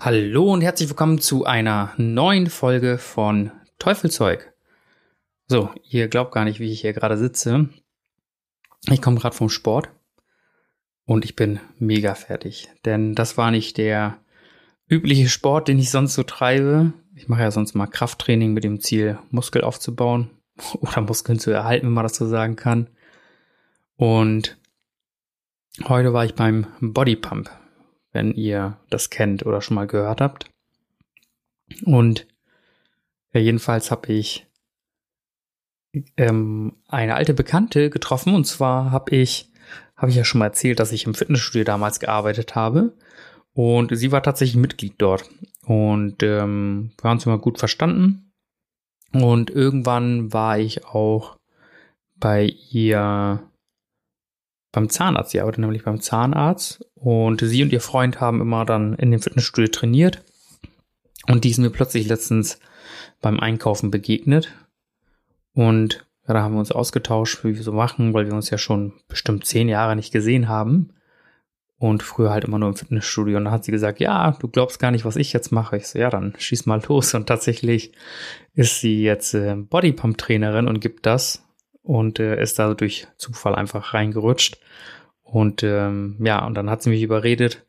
Hallo und herzlich willkommen zu einer neuen Folge von Teufelzeug. So, ihr glaubt gar nicht, wie ich hier gerade sitze. Ich komme gerade vom Sport und ich bin mega fertig, denn das war nicht der übliche Sport, den ich sonst so treibe. Ich mache ja sonst mal Krafttraining mit dem Ziel, Muskel aufzubauen oder Muskeln zu erhalten, wenn man das so sagen kann. Und heute war ich beim Bodypump wenn ihr das kennt oder schon mal gehört habt. Und ja, jedenfalls habe ich ähm, eine alte Bekannte getroffen. Und zwar habe ich, habe ich ja schon mal erzählt, dass ich im Fitnessstudio damals gearbeitet habe. Und sie war tatsächlich Mitglied dort. Und ähm, wir haben uns immer gut verstanden. Und irgendwann war ich auch bei ihr beim Zahnarzt. Sie arbeitet nämlich beim Zahnarzt und sie und ihr Freund haben immer dann in dem Fitnessstudio trainiert. Und die sind mir plötzlich letztens beim Einkaufen begegnet. Und ja, da haben wir uns ausgetauscht, wie wir so machen, weil wir uns ja schon bestimmt zehn Jahre nicht gesehen haben. Und früher halt immer nur im Fitnessstudio. Und da hat sie gesagt, ja, du glaubst gar nicht, was ich jetzt mache. Ich so, ja, dann schieß mal los. Und tatsächlich ist sie jetzt äh, Bodypump-Trainerin und gibt das und äh, ist da durch Zufall einfach reingerutscht. Und ähm, ja, und dann hat sie mich überredet,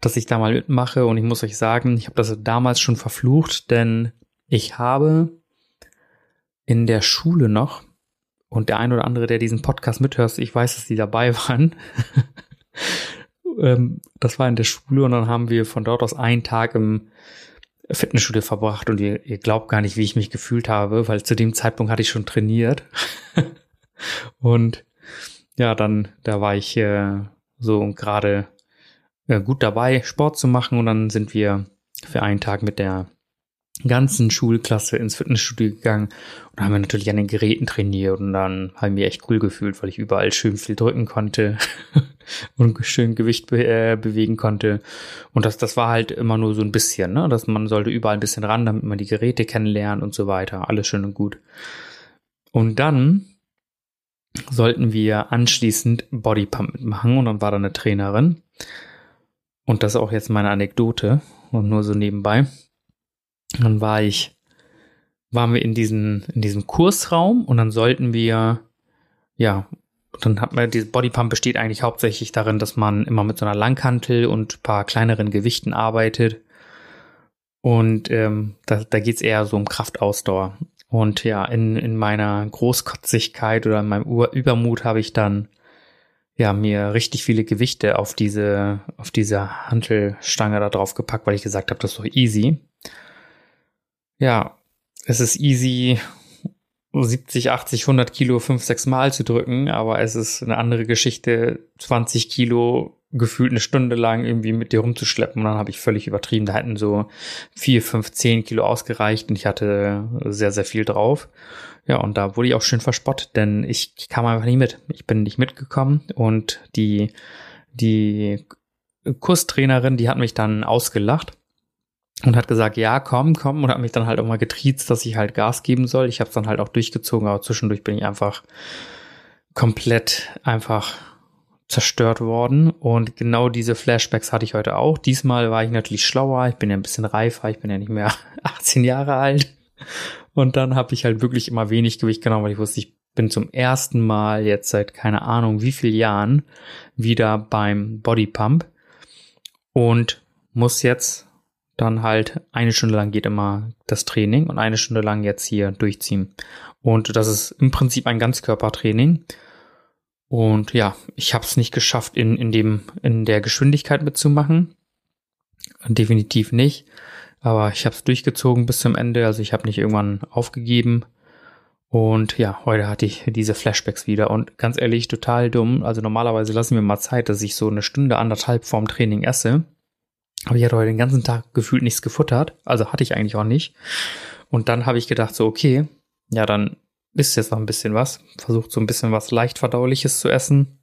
dass ich da mal mitmache. Und ich muss euch sagen, ich habe das damals schon verflucht, denn ich habe in der Schule noch, und der ein oder andere, der diesen Podcast mithört, ich weiß, dass die dabei waren. ähm, das war in der Schule und dann haben wir von dort aus einen Tag im Fitnessstudio verbracht und ihr, ihr glaubt gar nicht, wie ich mich gefühlt habe, weil zu dem Zeitpunkt hatte ich schon trainiert. und ja, dann, da war ich äh, so gerade äh, gut dabei, Sport zu machen und dann sind wir für einen Tag mit der ganzen Schulklasse ins Fitnessstudio gegangen und haben wir natürlich an den Geräten trainiert und dann haben wir echt cool gefühlt, weil ich überall schön viel drücken konnte und schön Gewicht be äh, bewegen konnte. Und das, das war halt immer nur so ein bisschen, ne? Dass man sollte überall ein bisschen ran, damit man die Geräte kennenlernt und so weiter. Alles schön und gut. Und dann sollten wir anschließend Bodypump mitmachen und dann war da eine Trainerin. Und das ist auch jetzt meine Anekdote und nur so nebenbei. Dann war ich, waren wir in diesem, in diesem Kursraum und dann sollten wir, ja, dann hat man, dieses Bodypump besteht eigentlich hauptsächlich darin, dass man immer mit so einer Langhantel und paar kleineren Gewichten arbeitet. Und ähm, da, da geht es eher so um Kraftausdauer. Und ja, in, in meiner Großkotzigkeit oder in meinem Übermut habe ich dann ja mir richtig viele Gewichte auf diese auf diese Hantelstange da drauf gepackt, weil ich gesagt habe, das ist doch easy. Ja, es ist easy 70, 80, 100 Kilo fünf, sechs Mal zu drücken, aber es ist eine andere Geschichte, 20 Kilo gefühlt eine Stunde lang irgendwie mit dir rumzuschleppen und dann habe ich völlig übertrieben. Da hätten so vier, fünf, zehn Kilo ausgereicht und ich hatte sehr, sehr viel drauf. Ja, und da wurde ich auch schön verspottet, denn ich kam einfach nicht mit. Ich bin nicht mitgekommen und die, die Kurstrainerin, die hat mich dann ausgelacht und hat gesagt, ja, komm, komm, und hat mich dann halt auch mal getriezt, dass ich halt Gas geben soll. Ich habe es dann halt auch durchgezogen, aber zwischendurch bin ich einfach komplett einfach zerstört worden. Und genau diese Flashbacks hatte ich heute auch. Diesmal war ich natürlich schlauer, ich bin ja ein bisschen reifer, ich bin ja nicht mehr 18 Jahre alt. Und dann habe ich halt wirklich immer wenig Gewicht genommen, weil ich wusste, ich bin zum ersten Mal jetzt seit keine Ahnung wie viel Jahren wieder beim Bodypump und muss jetzt dann halt eine Stunde lang geht immer das Training und eine Stunde lang jetzt hier durchziehen. Und das ist im Prinzip ein Ganzkörpertraining. Und ja, ich habe es nicht geschafft, in, in, dem, in der Geschwindigkeit mitzumachen. Definitiv nicht. Aber ich habe es durchgezogen bis zum Ende. Also ich habe nicht irgendwann aufgegeben. Und ja, heute hatte ich diese Flashbacks wieder. Und ganz ehrlich, total dumm. Also normalerweise lassen wir mal Zeit, dass ich so eine Stunde, anderthalb vorm Training esse. Aber ich hatte heute den ganzen Tag gefühlt nichts gefuttert. Also hatte ich eigentlich auch nicht. Und dann habe ich gedacht, so, okay, ja, dann ist jetzt noch ein bisschen was. Versucht so ein bisschen was leicht verdauliches zu essen.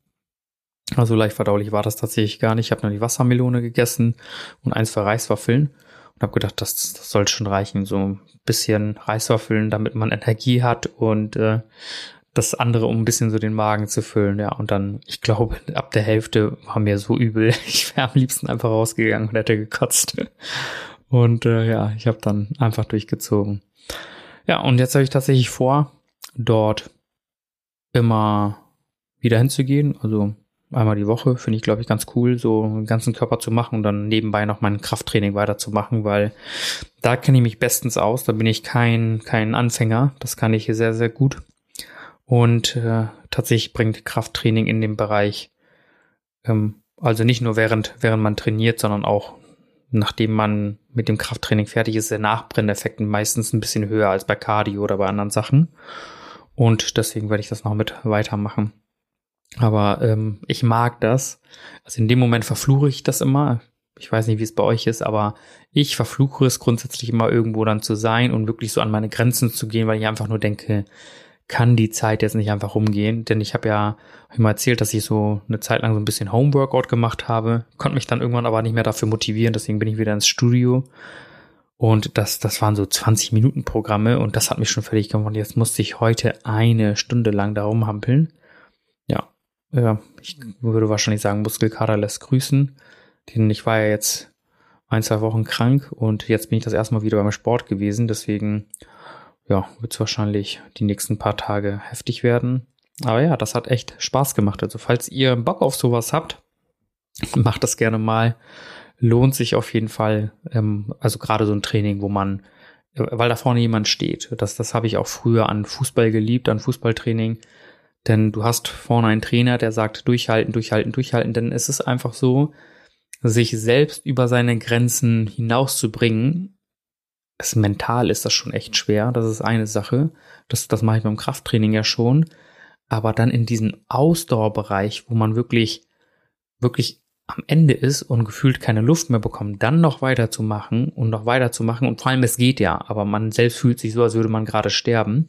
Also leicht verdaulich war das tatsächlich gar nicht. Ich habe nur die Wassermelone gegessen und eins für Reiswaffeln und habe gedacht, das, das soll schon reichen. So ein bisschen Reiswaffeln, damit man Energie hat und äh, das andere, um ein bisschen so den Magen zu füllen. Ja, und dann, ich glaube, ab der Hälfte war mir so übel. Ich wäre am liebsten einfach rausgegangen und hätte gekotzt. Und äh, ja, ich habe dann einfach durchgezogen. Ja, und jetzt habe ich tatsächlich vor, dort immer wieder hinzugehen. Also einmal die Woche finde ich, glaube ich, ganz cool, so den ganzen Körper zu machen und dann nebenbei noch mein Krafttraining weiterzumachen, weil da kenne ich mich bestens aus. Da bin ich kein, kein Anfänger. Das kann ich sehr, sehr gut. Und äh, tatsächlich bringt Krafttraining in dem Bereich, ähm, also nicht nur während, während man trainiert, sondern auch nachdem man mit dem Krafttraining fertig ist, der Nachbrenneffekt meistens ein bisschen höher als bei Cardio oder bei anderen Sachen. Und deswegen werde ich das noch mit weitermachen. Aber ähm, ich mag das. Also in dem Moment verfluche ich das immer. Ich weiß nicht, wie es bei euch ist, aber ich verfluche es grundsätzlich immer irgendwo dann zu sein und wirklich so an meine Grenzen zu gehen, weil ich einfach nur denke, kann die Zeit jetzt nicht einfach rumgehen, denn ich habe ja mal erzählt, dass ich so eine Zeit lang so ein bisschen Homeworkout gemacht habe, konnte mich dann irgendwann aber nicht mehr dafür motivieren, deswegen bin ich wieder ins Studio und das, das waren so 20 Minuten Programme und das hat mich schon fertig gemacht. Jetzt musste ich heute eine Stunde lang da rumhampeln. Ja, ja, ich würde wahrscheinlich sagen, Muskelkater lässt grüßen. Denn ich war ja jetzt ein, zwei Wochen krank und jetzt bin ich das erste Mal wieder beim Sport gewesen. Deswegen ja, wird es wahrscheinlich die nächsten paar Tage heftig werden. Aber ja, das hat echt Spaß gemacht. Also falls ihr Bock auf sowas habt, macht das gerne mal. Lohnt sich auf jeden Fall. Ähm, also gerade so ein Training, wo man, weil da vorne jemand steht. Das, das habe ich auch früher an Fußball geliebt, an Fußballtraining. Denn du hast vorne einen Trainer, der sagt, durchhalten, durchhalten, durchhalten. Denn es ist einfach so, sich selbst über seine Grenzen hinauszubringen, es mental ist das schon echt schwer. Das ist eine Sache. Das, das mache ich beim Krafttraining ja schon. Aber dann in diesem Ausdauerbereich, wo man wirklich, wirklich am Ende ist und gefühlt keine Luft mehr bekommt, dann noch weiterzumachen und noch weiterzumachen. Und vor allem, es geht ja, aber man selbst fühlt sich so, als würde man gerade sterben.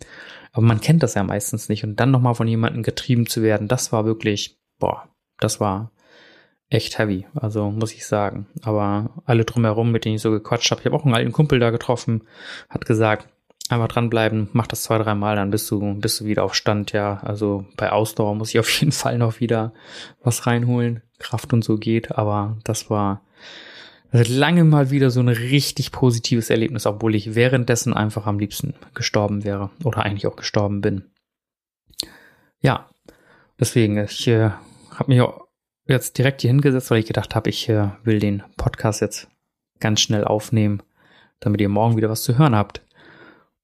Aber man kennt das ja meistens nicht. Und dann nochmal von jemandem getrieben zu werden, das war wirklich, boah, das war echt heavy, also muss ich sagen. Aber alle drumherum, mit denen ich so gequatscht habe, ich habe auch einen alten Kumpel da getroffen, hat gesagt, einfach dranbleiben, mach das zwei, dreimal, dann bist du, bist du wieder auf Stand, ja. Also bei Ausdauer muss ich auf jeden Fall noch wieder was reinholen. Kraft und so geht, aber das war lange mal wieder so ein richtig positives Erlebnis, obwohl ich währenddessen einfach am liebsten gestorben wäre oder eigentlich auch gestorben bin. Ja, deswegen, ich äh, habe mich auch jetzt direkt hier hingesetzt, weil ich gedacht habe, ich äh, will den Podcast jetzt ganz schnell aufnehmen, damit ihr morgen wieder was zu hören habt.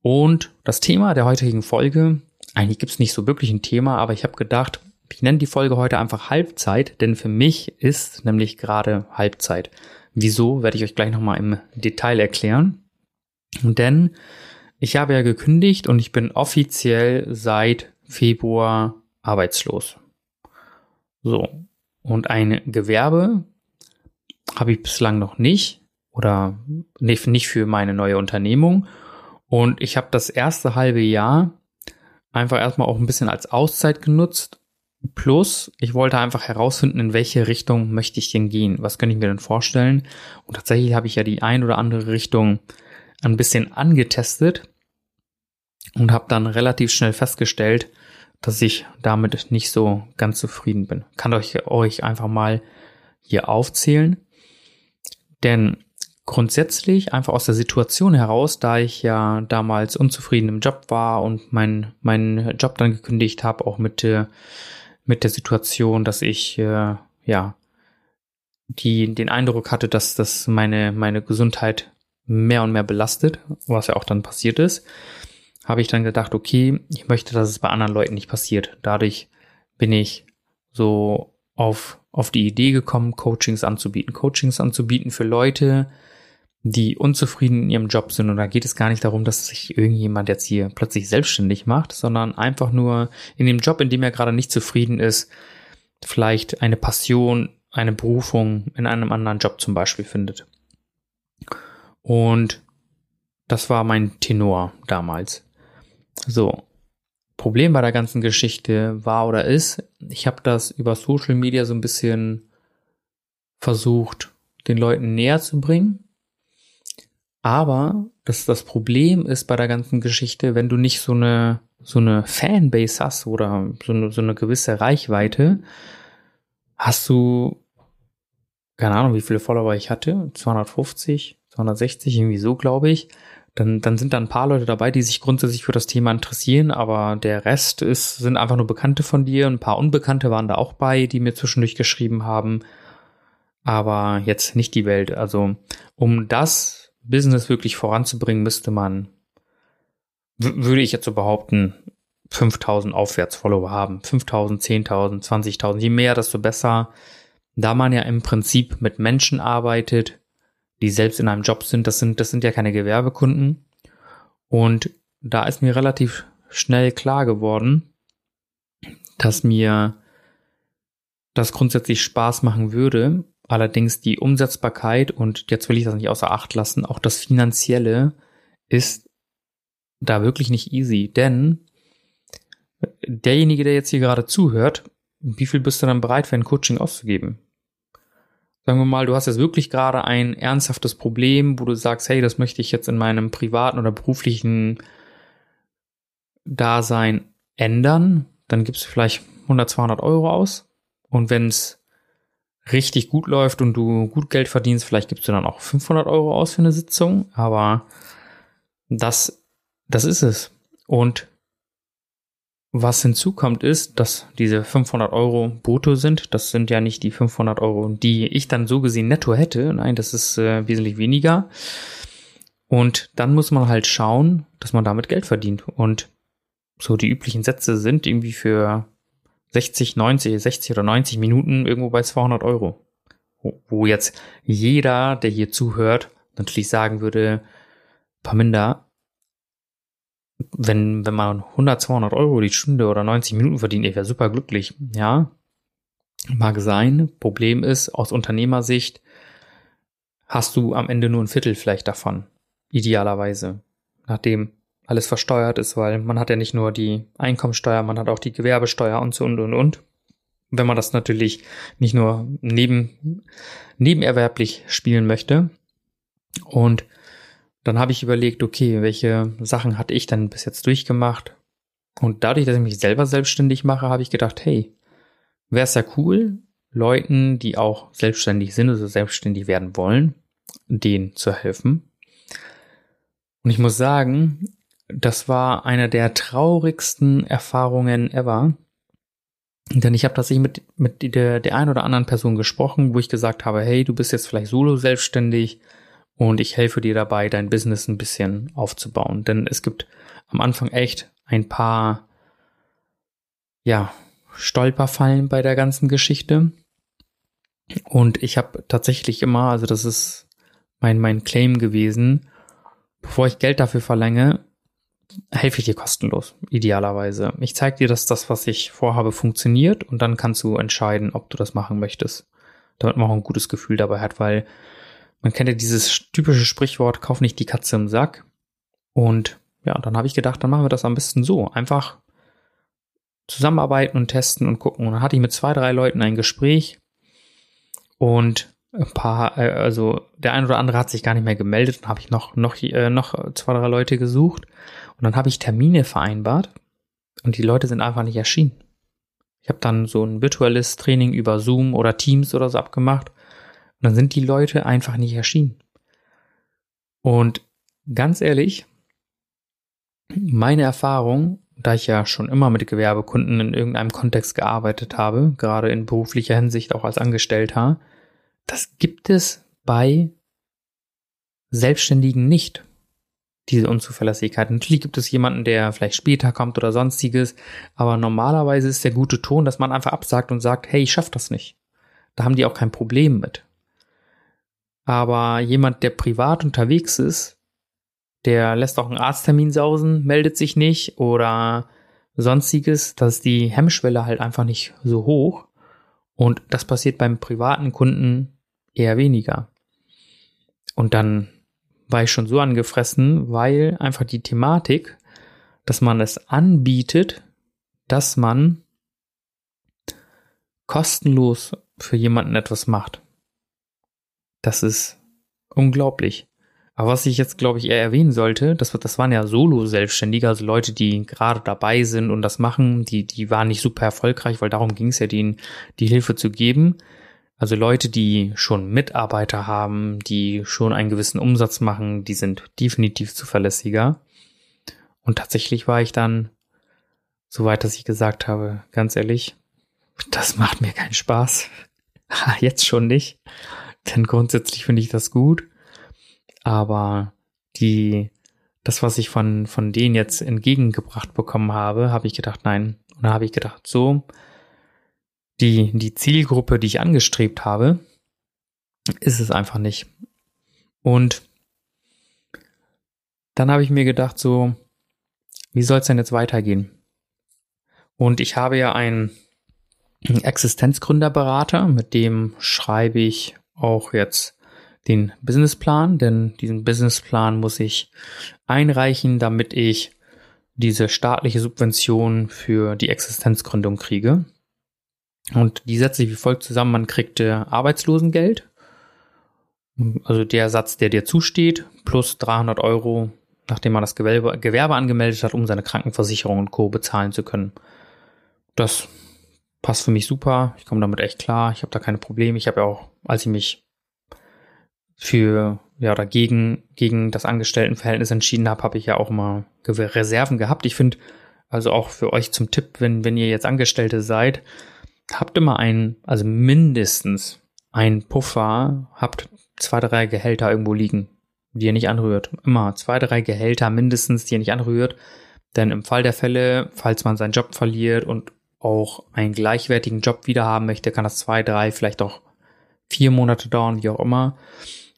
Und das Thema der heutigen Folge, eigentlich gibt's nicht so wirklich ein Thema, aber ich habe gedacht, ich nenne die Folge heute einfach Halbzeit, denn für mich ist nämlich gerade Halbzeit. Wieso, werde ich euch gleich nochmal im Detail erklären. Denn ich habe ja gekündigt und ich bin offiziell seit Februar arbeitslos. So, und ein Gewerbe habe ich bislang noch nicht oder nicht für meine neue Unternehmung. Und ich habe das erste halbe Jahr einfach erstmal auch ein bisschen als Auszeit genutzt. Plus, ich wollte einfach herausfinden, in welche Richtung möchte ich denn gehen? Was könnte ich mir denn vorstellen? Und tatsächlich habe ich ja die ein oder andere Richtung ein bisschen angetestet und habe dann relativ schnell festgestellt, dass ich damit nicht so ganz zufrieden bin. Kann euch, euch einfach mal hier aufzählen. Denn grundsätzlich einfach aus der Situation heraus, da ich ja damals unzufrieden im Job war und meinen mein Job dann gekündigt habe, auch mit, äh, mit der Situation, dass ich äh, ja die den Eindruck hatte, dass das meine meine Gesundheit mehr und mehr belastet, was ja auch dann passiert ist habe ich dann gedacht, okay, ich möchte, dass es bei anderen Leuten nicht passiert. Dadurch bin ich so auf, auf die Idee gekommen, Coachings anzubieten. Coachings anzubieten für Leute, die unzufrieden in ihrem Job sind. Und da geht es gar nicht darum, dass sich irgendjemand jetzt hier plötzlich selbstständig macht, sondern einfach nur in dem Job, in dem er gerade nicht zufrieden ist, vielleicht eine Passion, eine Berufung in einem anderen Job zum Beispiel findet. Und das war mein Tenor damals. So. Problem bei der ganzen Geschichte war oder ist, ich habe das über Social Media so ein bisschen versucht, den Leuten näher zu bringen. Aber das, das Problem ist bei der ganzen Geschichte, wenn du nicht so eine, so eine Fanbase hast oder so eine, so eine gewisse Reichweite, hast du, keine Ahnung, wie viele Follower ich hatte, 250, 260, irgendwie so, glaube ich. Dann, dann sind da ein paar Leute dabei, die sich grundsätzlich für das Thema interessieren, aber der Rest ist, sind einfach nur Bekannte von dir. Ein paar Unbekannte waren da auch bei, die mir zwischendurch geschrieben haben. Aber jetzt nicht die Welt. Also, um das Business wirklich voranzubringen, müsste man, würde ich jetzt so behaupten, 5000 aufwärts Follower haben. 5000, 10.000, 20.000. Je mehr, desto besser. Da man ja im Prinzip mit Menschen arbeitet, die selbst in einem Job sind, das sind, das sind ja keine Gewerbekunden. Und da ist mir relativ schnell klar geworden, dass mir das grundsätzlich Spaß machen würde, Allerdings die Umsetzbarkeit und jetzt will ich das nicht außer Acht lassen, auch das Finanzielle ist da wirklich nicht easy, denn derjenige, der jetzt hier gerade zuhört, wie viel bist du dann bereit für ein Coaching auszugeben? Sagen wir mal, du hast jetzt wirklich gerade ein ernsthaftes Problem, wo du sagst, hey, das möchte ich jetzt in meinem privaten oder beruflichen Dasein ändern, dann gibst du vielleicht 100, 200 Euro aus. Und wenn es richtig gut läuft und du gut Geld verdienst, vielleicht gibst du dann auch 500 Euro aus für eine Sitzung, aber das, das ist es. Und was hinzukommt ist, dass diese 500 Euro brutto sind. Das sind ja nicht die 500 Euro, die ich dann so gesehen netto hätte. Nein, das ist äh, wesentlich weniger. Und dann muss man halt schauen, dass man damit Geld verdient. Und so die üblichen Sätze sind irgendwie für 60, 90, 60 oder 90 Minuten irgendwo bei 200 Euro. Wo jetzt jeder, der hier zuhört, natürlich sagen würde, Paminda, wenn, wenn man 100, 200 Euro die Stunde oder 90 Minuten verdient, ich wäre super glücklich. Ja, mag sein. Problem ist, aus Unternehmersicht hast du am Ende nur ein Viertel vielleicht davon. Idealerweise. Nachdem alles versteuert ist, weil man hat ja nicht nur die Einkommensteuer, man hat auch die Gewerbesteuer und so und und und. Wenn man das natürlich nicht nur neben, nebenerwerblich spielen möchte. Und dann habe ich überlegt, okay, welche Sachen hatte ich dann bis jetzt durchgemacht? Und dadurch, dass ich mich selber selbstständig mache, habe ich gedacht, hey, wäre es ja cool, Leuten, die auch selbstständig sind, also selbstständig werden wollen, denen zu helfen. Und ich muss sagen, das war eine der traurigsten Erfahrungen ever. Denn ich habe tatsächlich mit, mit der, der ein oder anderen Person gesprochen, wo ich gesagt habe, hey, du bist jetzt vielleicht solo selbstständig und ich helfe dir dabei, dein Business ein bisschen aufzubauen. Denn es gibt am Anfang echt ein paar, ja, Stolperfallen bei der ganzen Geschichte. Und ich habe tatsächlich immer, also das ist mein, mein Claim gewesen, bevor ich Geld dafür verlange, helfe ich dir kostenlos, idealerweise. Ich zeige dir, dass das, was ich vorhabe, funktioniert und dann kannst du entscheiden, ob du das machen möchtest. Damit man auch ein gutes Gefühl dabei hat, weil man kennt ja dieses typische Sprichwort, kauf nicht die Katze im Sack. Und ja, dann habe ich gedacht, dann machen wir das am besten so. Einfach zusammenarbeiten und testen und gucken. Und dann hatte ich mit zwei, drei Leuten ein Gespräch und ein paar, äh, also der ein oder andere hat sich gar nicht mehr gemeldet. Dann habe ich noch, noch, äh, noch zwei, drei Leute gesucht. Und dann habe ich Termine vereinbart und die Leute sind einfach nicht erschienen. Ich habe dann so ein virtuelles Training über Zoom oder Teams oder so abgemacht dann sind die Leute einfach nicht erschienen. Und ganz ehrlich, meine Erfahrung, da ich ja schon immer mit Gewerbekunden in irgendeinem Kontext gearbeitet habe, gerade in beruflicher Hinsicht auch als Angestellter, das gibt es bei Selbstständigen nicht diese Unzuverlässigkeit. Natürlich gibt es jemanden, der vielleicht später kommt oder sonstiges, aber normalerweise ist der gute Ton, dass man einfach absagt und sagt, hey, ich schaff das nicht. Da haben die auch kein Problem mit. Aber jemand, der privat unterwegs ist, der lässt auch einen Arzttermin sausen, meldet sich nicht oder sonstiges, dass die Hemmschwelle halt einfach nicht so hoch. Und das passiert beim privaten Kunden eher weniger. Und dann war ich schon so angefressen, weil einfach die Thematik, dass man es anbietet, dass man kostenlos für jemanden etwas macht. Das ist unglaublich. Aber was ich jetzt, glaube ich, eher erwähnen sollte, das, das waren ja Solo-Selbstständige, also Leute, die gerade dabei sind und das machen, die, die waren nicht super erfolgreich, weil darum ging es ja, denen die Hilfe zu geben. Also Leute, die schon Mitarbeiter haben, die schon einen gewissen Umsatz machen, die sind definitiv zuverlässiger. Und tatsächlich war ich dann so weit, dass ich gesagt habe, ganz ehrlich, das macht mir keinen Spaß. Jetzt schon nicht. Denn grundsätzlich finde ich das gut. Aber die, das, was ich von, von denen jetzt entgegengebracht bekommen habe, habe ich gedacht, nein. Und da habe ich gedacht, so, die, die Zielgruppe, die ich angestrebt habe, ist es einfach nicht. Und dann habe ich mir gedacht, so, wie soll es denn jetzt weitergehen? Und ich habe ja einen Existenzgründerberater, mit dem schreibe ich auch jetzt den Businessplan, denn diesen Businessplan muss ich einreichen, damit ich diese staatliche Subvention für die Existenzgründung kriege. Und die setze ich wie folgt zusammen. Man kriegt äh, Arbeitslosengeld, also der Satz, der dir zusteht, plus 300 Euro, nachdem man das Gewerbe, Gewerbe angemeldet hat, um seine Krankenversicherung und Co. bezahlen zu können. Das passt für mich super. Ich komme damit echt klar. Ich habe da keine Probleme. Ich habe ja auch, als ich mich für ja oder gegen gegen das Angestelltenverhältnis entschieden habe, habe ich ja auch mal Reserven gehabt. Ich finde also auch für euch zum Tipp, wenn wenn ihr jetzt Angestellte seid, habt immer einen, also mindestens einen Puffer, habt zwei drei Gehälter irgendwo liegen, die ihr nicht anrührt. Immer zwei drei Gehälter mindestens, die ihr nicht anrührt. Denn im Fall der Fälle, falls man seinen Job verliert und auch einen gleichwertigen Job wieder haben möchte, kann das zwei, drei, vielleicht auch vier Monate dauern, wie auch immer.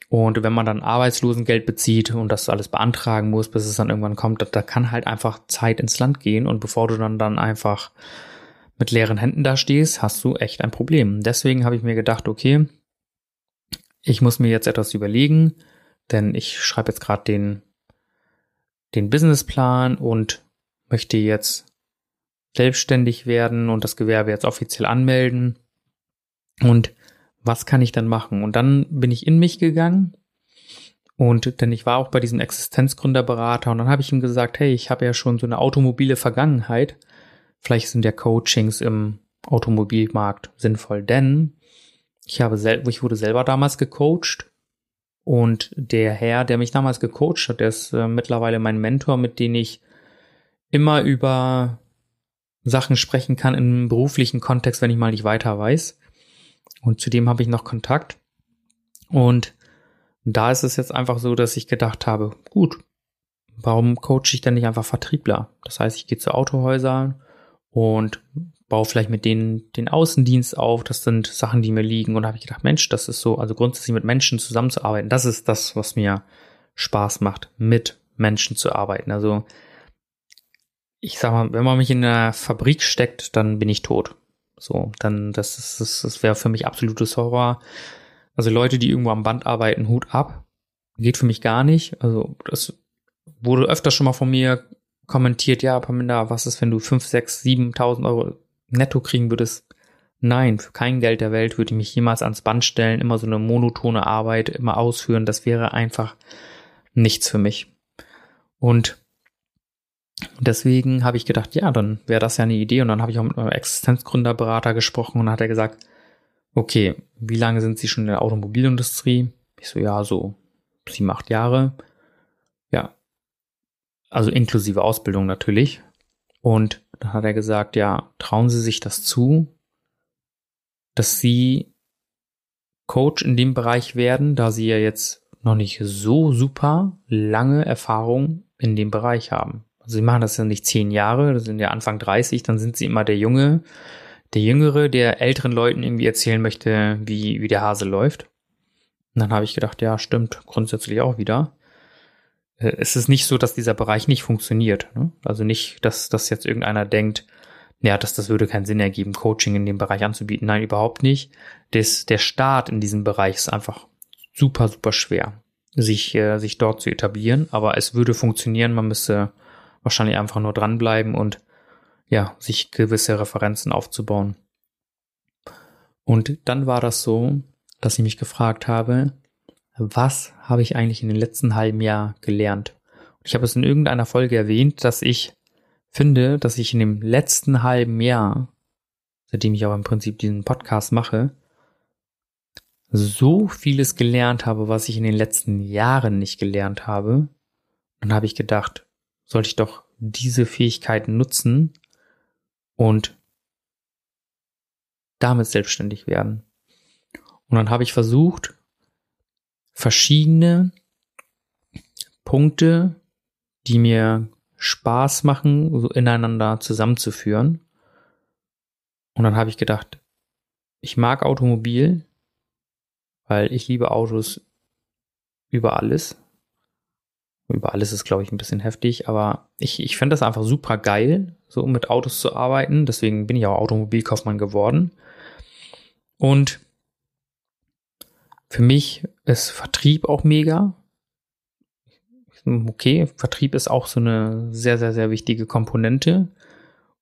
Und wenn man dann Arbeitslosengeld bezieht und das alles beantragen muss, bis es dann irgendwann kommt, da, kann halt einfach Zeit ins Land gehen. Und bevor du dann dann einfach mit leeren Händen da stehst, hast du echt ein Problem. Deswegen habe ich mir gedacht, okay, ich muss mir jetzt etwas überlegen, denn ich schreibe jetzt gerade den, den Businessplan und möchte jetzt selbstständig werden und das Gewerbe jetzt offiziell anmelden. Und was kann ich dann machen? Und dann bin ich in mich gegangen und denn ich war auch bei diesem Existenzgründerberater und dann habe ich ihm gesagt, hey, ich habe ja schon so eine automobile Vergangenheit. Vielleicht sind ja Coachings im Automobilmarkt sinnvoll, denn ich habe selber, ich wurde selber damals gecoacht und der Herr, der mich damals gecoacht hat, der ist äh, mittlerweile mein Mentor, mit dem ich immer über Sachen sprechen kann im beruflichen Kontext, wenn ich mal nicht weiter weiß. Und zudem habe ich noch Kontakt. Und da ist es jetzt einfach so, dass ich gedacht habe, gut, warum coache ich denn nicht einfach Vertriebler? Das heißt, ich gehe zu Autohäusern und baue vielleicht mit denen den Außendienst auf. Das sind Sachen, die mir liegen. Und da habe ich gedacht, Mensch, das ist so, also grundsätzlich mit Menschen zusammenzuarbeiten, das ist das, was mir Spaß macht, mit Menschen zu arbeiten. Also ich sag mal, wenn man mich in einer Fabrik steckt, dann bin ich tot. So, dann, das ist, das, das wäre für mich absolutes Horror. Also Leute, die irgendwo am Band arbeiten, Hut ab. Geht für mich gar nicht. Also, das wurde öfter schon mal von mir kommentiert, ja, Paminda, was ist, wenn du 5, 6, 7.000 Euro netto kriegen würdest? Nein, für kein Geld der Welt würde ich mich jemals ans Band stellen, immer so eine monotone Arbeit immer ausführen. Das wäre einfach nichts für mich. Und und deswegen habe ich gedacht, ja, dann wäre das ja eine Idee. Und dann habe ich auch mit meinem Existenzgründerberater gesprochen und hat er gesagt, okay, wie lange sind Sie schon in der Automobilindustrie? Ich so, ja, so sieben, acht Jahre. Ja, also inklusive Ausbildung natürlich. Und dann hat er gesagt, ja, trauen Sie sich das zu, dass Sie Coach in dem Bereich werden, da Sie ja jetzt noch nicht so super lange Erfahrung in dem Bereich haben. Also sie machen das ja nicht zehn Jahre, das sind ja Anfang 30, dann sind sie immer der Junge, der Jüngere, der älteren Leuten irgendwie erzählen möchte, wie, wie der Hase läuft. Und dann habe ich gedacht, ja, stimmt, grundsätzlich auch wieder. Äh, es ist nicht so, dass dieser Bereich nicht funktioniert. Ne? Also nicht, dass, dass jetzt irgendeiner denkt, ja, dass das würde keinen Sinn ergeben, Coaching in dem Bereich anzubieten. Nein, überhaupt nicht. Das, der Start in diesem Bereich ist einfach super, super schwer. sich, äh, sich dort zu etablieren. Aber es würde funktionieren. Man müsste wahrscheinlich einfach nur dranbleiben und ja, sich gewisse Referenzen aufzubauen. Und dann war das so, dass ich mich gefragt habe, was habe ich eigentlich in den letzten halben Jahr gelernt? Und ich habe es in irgendeiner Folge erwähnt, dass ich finde, dass ich in dem letzten halben Jahr, seitdem ich auch im Prinzip diesen Podcast mache, so vieles gelernt habe, was ich in den letzten Jahren nicht gelernt habe. Dann habe ich gedacht, sollte ich doch diese Fähigkeiten nutzen und damit selbstständig werden. Und dann habe ich versucht, verschiedene Punkte, die mir Spaß machen, so ineinander zusammenzuführen. Und dann habe ich gedacht, ich mag Automobil, weil ich liebe Autos über alles. Über alles ist, glaube ich, ein bisschen heftig, aber ich, ich finde das einfach super geil, so mit Autos zu arbeiten. Deswegen bin ich auch Automobilkaufmann geworden. Und für mich ist Vertrieb auch mega. Okay, Vertrieb ist auch so eine sehr, sehr, sehr wichtige Komponente.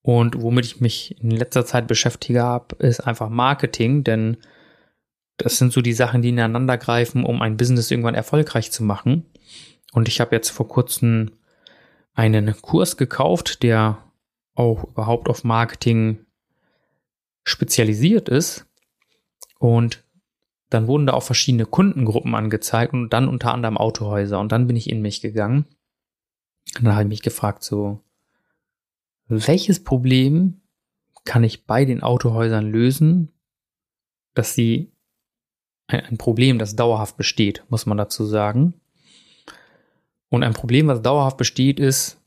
Und womit ich mich in letzter Zeit beschäftige habe, ist einfach Marketing, denn das sind so die Sachen, die ineinander greifen, um ein Business irgendwann erfolgreich zu machen. Und ich habe jetzt vor kurzem einen Kurs gekauft, der auch überhaupt auf Marketing spezialisiert ist. Und dann wurden da auch verschiedene Kundengruppen angezeigt und dann unter anderem Autohäuser. Und dann bin ich in mich gegangen. Und dann habe ich mich gefragt, so, welches Problem kann ich bei den Autohäusern lösen, dass sie ein Problem, das dauerhaft besteht, muss man dazu sagen. Und ein Problem, was dauerhaft besteht, ist,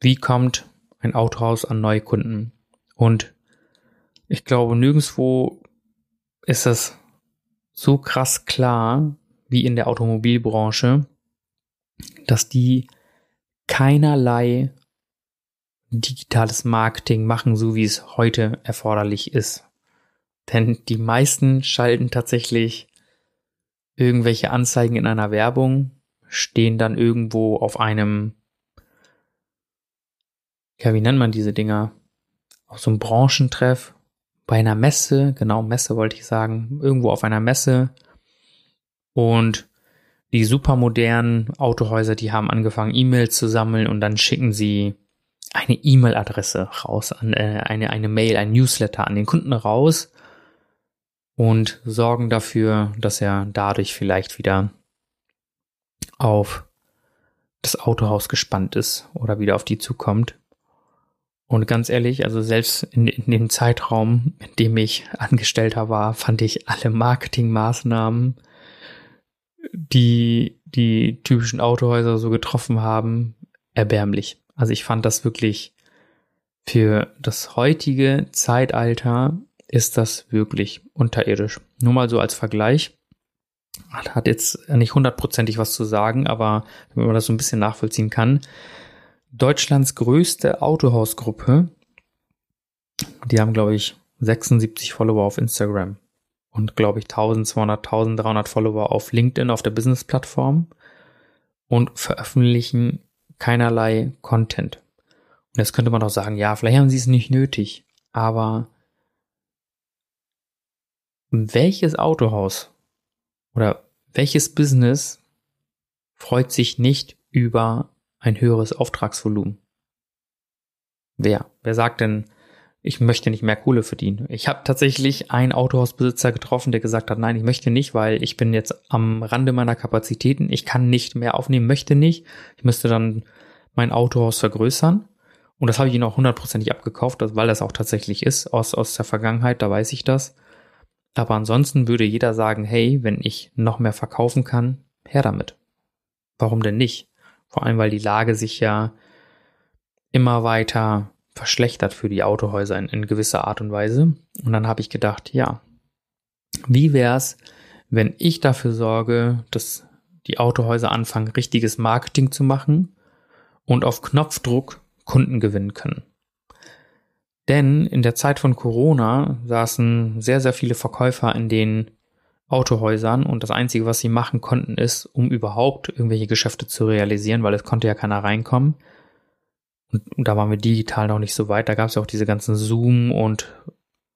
wie kommt ein Autohaus an neue Kunden? Und ich glaube, nirgendwo ist das so krass klar wie in der Automobilbranche, dass die keinerlei digitales Marketing machen, so wie es heute erforderlich ist. Denn die meisten schalten tatsächlich irgendwelche Anzeigen in einer Werbung, stehen dann irgendwo auf einem, ja, wie nennt man diese Dinger? Auf so einem Branchentreff, bei einer Messe, genau, Messe wollte ich sagen, irgendwo auf einer Messe. Und die supermodernen Autohäuser, die haben angefangen, E-Mails zu sammeln und dann schicken sie eine E-Mail-Adresse raus, an, äh, eine, eine Mail, ein Newsletter an den Kunden raus und sorgen dafür, dass er dadurch vielleicht wieder auf das Autohaus gespannt ist oder wieder auf die zukommt. Und ganz ehrlich, also selbst in, in dem Zeitraum, in dem ich Angestellter war, fand ich alle Marketingmaßnahmen, die die typischen Autohäuser so getroffen haben, erbärmlich. Also ich fand das wirklich für das heutige Zeitalter ist das wirklich unterirdisch. Nur mal so als Vergleich. Hat jetzt nicht hundertprozentig was zu sagen, aber wenn man das so ein bisschen nachvollziehen kann. Deutschlands größte Autohausgruppe, die haben, glaube ich, 76 Follower auf Instagram und, glaube ich, 1200, 1300 Follower auf LinkedIn, auf der Business-Plattform und veröffentlichen keinerlei Content. Und jetzt könnte man doch sagen, ja, vielleicht haben sie es nicht nötig, aber welches Autohaus oder welches Business freut sich nicht über ein höheres Auftragsvolumen? Wer? Wer sagt denn, ich möchte nicht mehr Kohle verdienen? Ich habe tatsächlich einen Autohausbesitzer getroffen, der gesagt hat, nein, ich möchte nicht, weil ich bin jetzt am Rande meiner Kapazitäten, ich kann nicht mehr aufnehmen, möchte nicht. Ich müsste dann mein Autohaus vergrößern. Und das habe ich ihn auch hundertprozentig abgekauft, weil das auch tatsächlich ist aus, aus der Vergangenheit, da weiß ich das. Aber ansonsten würde jeder sagen, hey, wenn ich noch mehr verkaufen kann, her damit. Warum denn nicht? Vor allem, weil die Lage sich ja immer weiter verschlechtert für die Autohäuser in, in gewisser Art und Weise. Und dann habe ich gedacht, ja, wie wär's, wenn ich dafür sorge, dass die Autohäuser anfangen, richtiges Marketing zu machen und auf Knopfdruck Kunden gewinnen können? Denn in der Zeit von Corona saßen sehr, sehr viele Verkäufer in den Autohäusern und das Einzige, was sie machen konnten, ist, um überhaupt irgendwelche Geschäfte zu realisieren, weil es konnte ja keiner reinkommen. Und, da waren wir digital noch nicht so weit. Da gab es ja auch diese ganzen Zoom und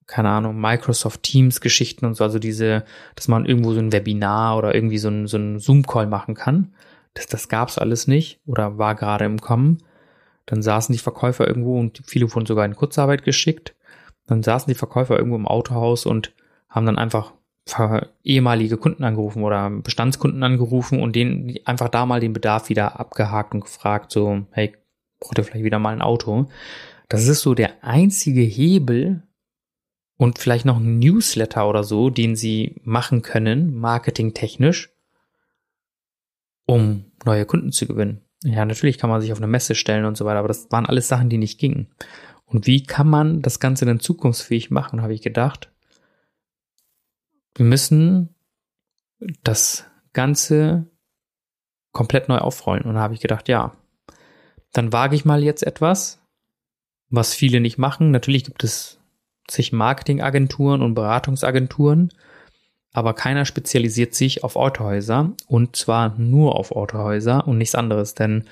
keine Ahnung, Microsoft Teams Geschichten und so, also diese, dass man irgendwo so ein Webinar oder irgendwie so ein, so ein Zoom-Call machen kann. Das, das gab's alles nicht oder war gerade im Kommen. Dann saßen die Verkäufer irgendwo und viele wurden sogar in Kurzarbeit geschickt. Dann saßen die Verkäufer irgendwo im Autohaus und haben dann einfach ehemalige Kunden angerufen oder Bestandskunden angerufen und denen einfach da mal den Bedarf wieder abgehakt und gefragt, so, hey, braucht ihr vielleicht wieder mal ein Auto? Das ist so der einzige Hebel und vielleicht noch ein Newsletter oder so, den sie machen können, marketingtechnisch, um neue Kunden zu gewinnen. Ja, natürlich kann man sich auf eine Messe stellen und so weiter, aber das waren alles Sachen, die nicht gingen. Und wie kann man das Ganze dann zukunftsfähig machen, habe ich gedacht. Wir müssen das Ganze komplett neu aufrollen. Und da habe ich gedacht, ja, dann wage ich mal jetzt etwas, was viele nicht machen. Natürlich gibt es sich Marketingagenturen und Beratungsagenturen, aber keiner spezialisiert sich auf Autohäuser und zwar nur auf Autohäuser und nichts anderes, denn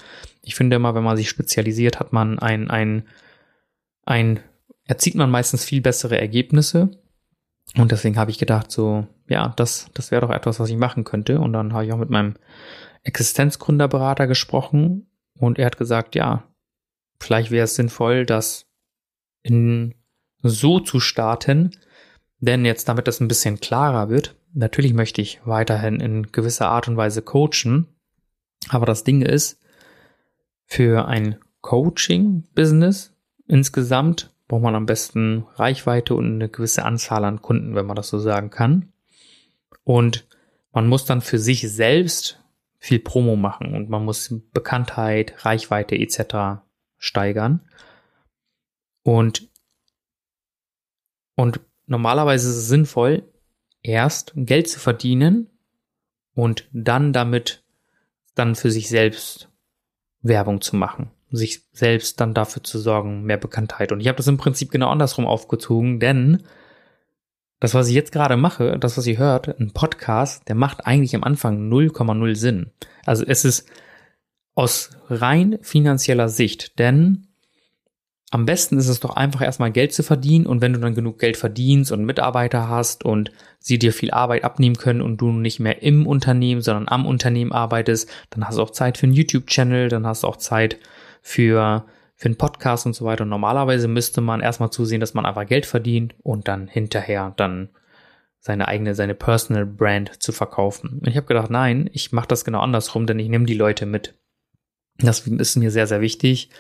ich finde immer, wenn man sich spezialisiert, hat man ein, ein, ein, erzielt man meistens viel bessere Ergebnisse. Und deswegen habe ich gedacht, so, ja, das, das wäre doch etwas, was ich machen könnte. Und dann habe ich auch mit meinem Existenzgründerberater gesprochen und er hat gesagt, ja, vielleicht wäre es sinnvoll, das in so zu starten, denn jetzt, damit das ein bisschen klarer wird, natürlich möchte ich weiterhin in gewisser Art und Weise coachen, aber das Ding ist, für ein Coaching-Business insgesamt braucht man am besten Reichweite und eine gewisse Anzahl an Kunden, wenn man das so sagen kann. Und man muss dann für sich selbst viel Promo machen und man muss Bekanntheit, Reichweite etc. steigern. Und und normalerweise ist es sinnvoll, erst Geld zu verdienen und dann damit dann für sich selbst Werbung zu machen, sich selbst dann dafür zu sorgen, mehr Bekanntheit. Und ich habe das im Prinzip genau andersrum aufgezogen, denn das, was ich jetzt gerade mache, das, was ihr hört, ein Podcast, der macht eigentlich am Anfang 0,0 Sinn. Also es ist aus rein finanzieller Sicht, denn am besten ist es doch einfach erstmal Geld zu verdienen und wenn du dann genug Geld verdienst und Mitarbeiter hast und sie dir viel Arbeit abnehmen können und du nicht mehr im Unternehmen, sondern am Unternehmen arbeitest, dann hast du auch Zeit für einen YouTube-Channel, dann hast du auch Zeit für, für einen Podcast und so weiter. Und normalerweise müsste man erstmal zusehen, dass man einfach Geld verdient und dann hinterher dann seine eigene, seine Personal Brand zu verkaufen. Und ich habe gedacht, nein, ich mache das genau andersrum, denn ich nehme die Leute mit. Das ist mir sehr, sehr wichtig.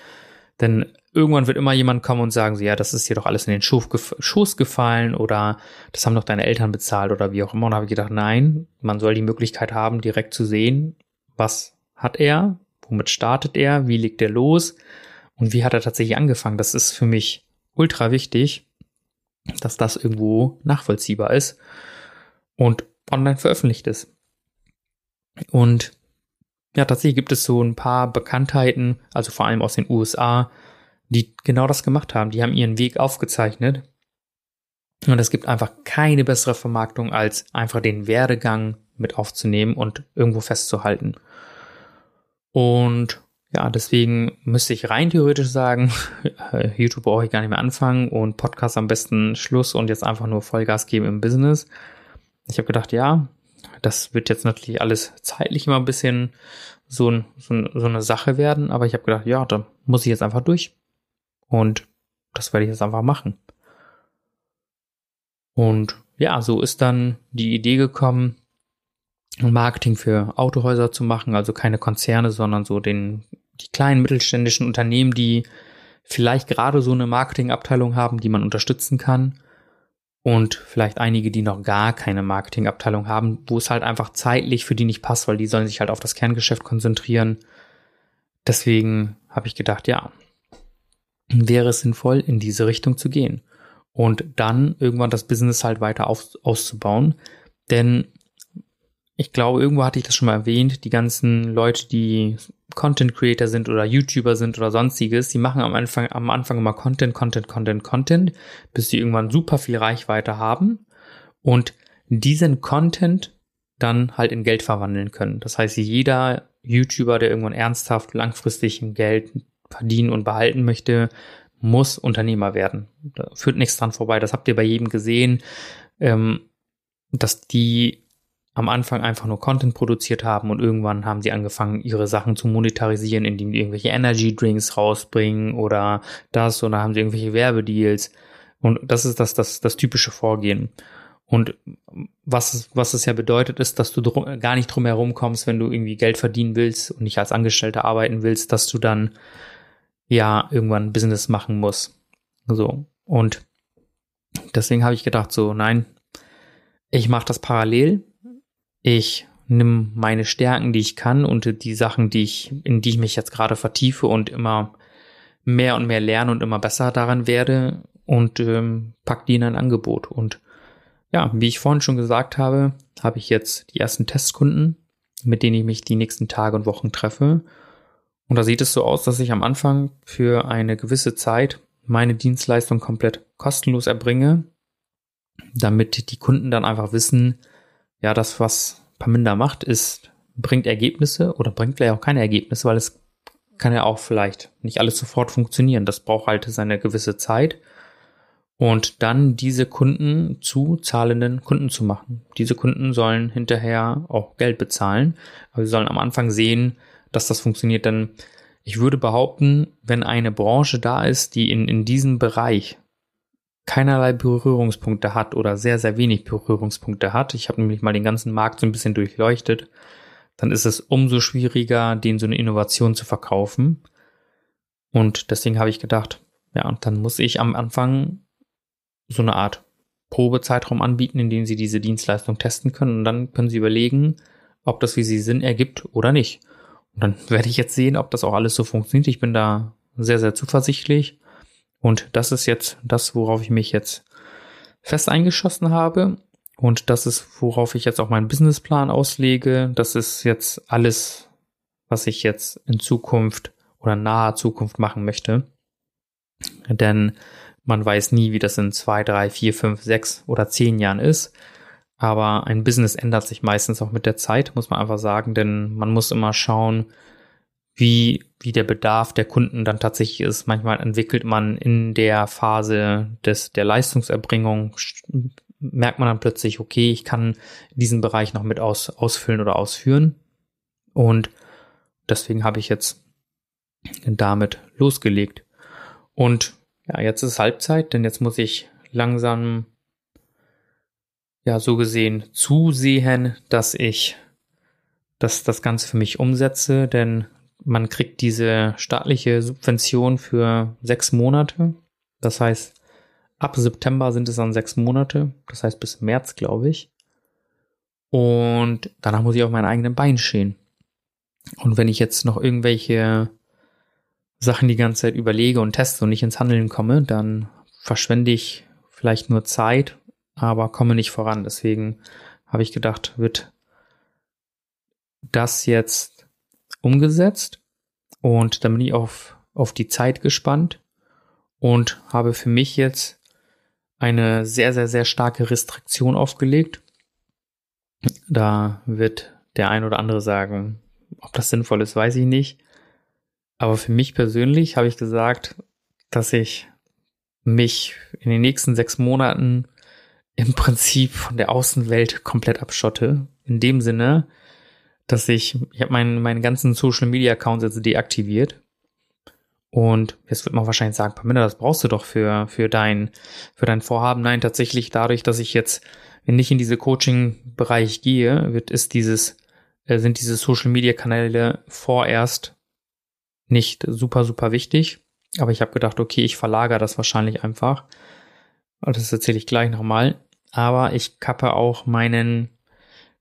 Denn irgendwann wird immer jemand kommen und sagen, so, ja, das ist dir doch alles in den Schoß gefallen oder das haben doch deine Eltern bezahlt oder wie auch immer. Und habe ich gedacht, nein, man soll die Möglichkeit haben, direkt zu sehen, was hat er, womit startet er, wie legt er los und wie hat er tatsächlich angefangen. Das ist für mich ultra wichtig, dass das irgendwo nachvollziehbar ist und online veröffentlicht ist. Und ja, tatsächlich gibt es so ein paar Bekanntheiten, also vor allem aus den USA, die genau das gemacht haben. Die haben ihren Weg aufgezeichnet. Und es gibt einfach keine bessere Vermarktung, als einfach den Werdegang mit aufzunehmen und irgendwo festzuhalten. Und ja, deswegen müsste ich rein theoretisch sagen, YouTube brauche ich gar nicht mehr anfangen und Podcast am besten Schluss und jetzt einfach nur Vollgas geben im Business. Ich habe gedacht, ja, das wird jetzt natürlich alles zeitlich immer ein bisschen so, ein, so, ein, so eine Sache werden, aber ich habe gedacht, ja, da muss ich jetzt einfach durch. Und das werde ich jetzt einfach machen. Und ja, so ist dann die Idee gekommen, Marketing für Autohäuser zu machen, also keine Konzerne, sondern so den, die kleinen mittelständischen Unternehmen, die vielleicht gerade so eine Marketingabteilung haben, die man unterstützen kann und vielleicht einige, die noch gar keine Marketingabteilung haben, wo es halt einfach zeitlich für die nicht passt, weil die sollen sich halt auf das Kerngeschäft konzentrieren. Deswegen habe ich gedacht, ja, wäre es sinnvoll, in diese Richtung zu gehen und dann irgendwann das Business halt weiter auf, auszubauen. Denn ich glaube, irgendwo hatte ich das schon mal erwähnt, die ganzen Leute, die Content Creator sind oder YouTuber sind oder sonstiges, die machen am Anfang, am Anfang immer Content, Content, Content, Content, bis sie irgendwann super viel Reichweite haben. Und diesen Content dann halt in Geld verwandeln können. Das heißt, jeder YouTuber, der irgendwann ernsthaft langfristig Geld verdienen und behalten möchte, muss Unternehmer werden. Da führt nichts dran vorbei. Das habt ihr bei jedem gesehen, ähm, dass die am Anfang einfach nur Content produziert haben und irgendwann haben sie angefangen, ihre Sachen zu monetarisieren, indem die irgendwelche Energy Drinks rausbringen oder das oder haben sie irgendwelche Werbedeals. Und das ist das, das, das typische Vorgehen. Und was, was es ja bedeutet, ist, dass du drum, gar nicht drum herum kommst, wenn du irgendwie Geld verdienen willst und nicht als Angestellter arbeiten willst, dass du dann ja irgendwann Business machen musst. So. Und deswegen habe ich gedacht, so, nein, ich mache das parallel. Ich nimm meine Stärken, die ich kann und die Sachen, die ich, in die ich mich jetzt gerade vertiefe und immer mehr und mehr lerne und immer besser daran werde und ähm, pack die in ein Angebot. Und ja, wie ich vorhin schon gesagt habe, habe ich jetzt die ersten Testkunden, mit denen ich mich die nächsten Tage und Wochen treffe. Und da sieht es so aus, dass ich am Anfang für eine gewisse Zeit meine Dienstleistung komplett kostenlos erbringe, damit die Kunden dann einfach wissen, ja, das, was Paminda macht, ist, bringt Ergebnisse oder bringt vielleicht auch keine Ergebnisse, weil es kann ja auch vielleicht nicht alles sofort funktionieren. Das braucht halt seine gewisse Zeit und dann diese Kunden zu zahlenden Kunden zu machen. Diese Kunden sollen hinterher auch Geld bezahlen, aber sie sollen am Anfang sehen, dass das funktioniert, denn ich würde behaupten, wenn eine Branche da ist, die in, in diesem Bereich keinerlei Berührungspunkte hat oder sehr, sehr wenig Berührungspunkte hat, ich habe nämlich mal den ganzen Markt so ein bisschen durchleuchtet, dann ist es umso schwieriger, denen so eine Innovation zu verkaufen. Und deswegen habe ich gedacht, ja, und dann muss ich am Anfang so eine Art Probezeitraum anbieten, in dem Sie diese Dienstleistung testen können und dann können Sie überlegen, ob das für Sie Sinn ergibt oder nicht. Und dann werde ich jetzt sehen, ob das auch alles so funktioniert. Ich bin da sehr, sehr zuversichtlich. Und das ist jetzt das, worauf ich mich jetzt fest eingeschossen habe. Und das ist, worauf ich jetzt auch meinen Businessplan auslege. Das ist jetzt alles, was ich jetzt in Zukunft oder naher Zukunft machen möchte. Denn man weiß nie, wie das in zwei, drei, vier, fünf, sechs oder zehn Jahren ist. Aber ein Business ändert sich meistens auch mit der Zeit, muss man einfach sagen, denn man muss immer schauen, wie, wie der Bedarf der Kunden dann tatsächlich ist. Manchmal entwickelt man in der Phase des, der Leistungserbringung, merkt man dann plötzlich, okay, ich kann diesen Bereich noch mit aus, ausfüllen oder ausführen. Und deswegen habe ich jetzt damit losgelegt. Und ja, jetzt ist Halbzeit, denn jetzt muss ich langsam, ja, so gesehen zusehen, dass ich dass das Ganze für mich umsetze, denn man kriegt diese staatliche Subvention für sechs Monate. Das heißt, ab September sind es dann sechs Monate. Das heißt bis März, glaube ich. Und danach muss ich auf meinen eigenen Bein stehen. Und wenn ich jetzt noch irgendwelche Sachen die ganze Zeit überlege und teste und nicht ins Handeln komme, dann verschwende ich vielleicht nur Zeit, aber komme nicht voran. Deswegen habe ich gedacht, wird das jetzt umgesetzt und dann bin ich auf, auf die Zeit gespannt und habe für mich jetzt eine sehr, sehr, sehr starke Restriktion aufgelegt. Da wird der ein oder andere sagen, ob das sinnvoll ist, weiß ich nicht. Aber für mich persönlich habe ich gesagt, dass ich mich in den nächsten sechs Monaten im Prinzip von der Außenwelt komplett abschotte. In dem Sinne, dass ich, ich habe meinen, meinen ganzen Social Media Accounts jetzt deaktiviert. Und jetzt wird man wahrscheinlich sagen, Pamela, das brauchst du doch für, für dein, für dein Vorhaben. Nein, tatsächlich dadurch, dass ich jetzt nicht in diese Coaching-Bereich gehe, wird, ist dieses, äh, sind diese Social Media Kanäle vorerst nicht super, super wichtig. Aber ich habe gedacht, okay, ich verlagere das wahrscheinlich einfach. Das erzähle ich gleich nochmal. Aber ich kappe auch meinen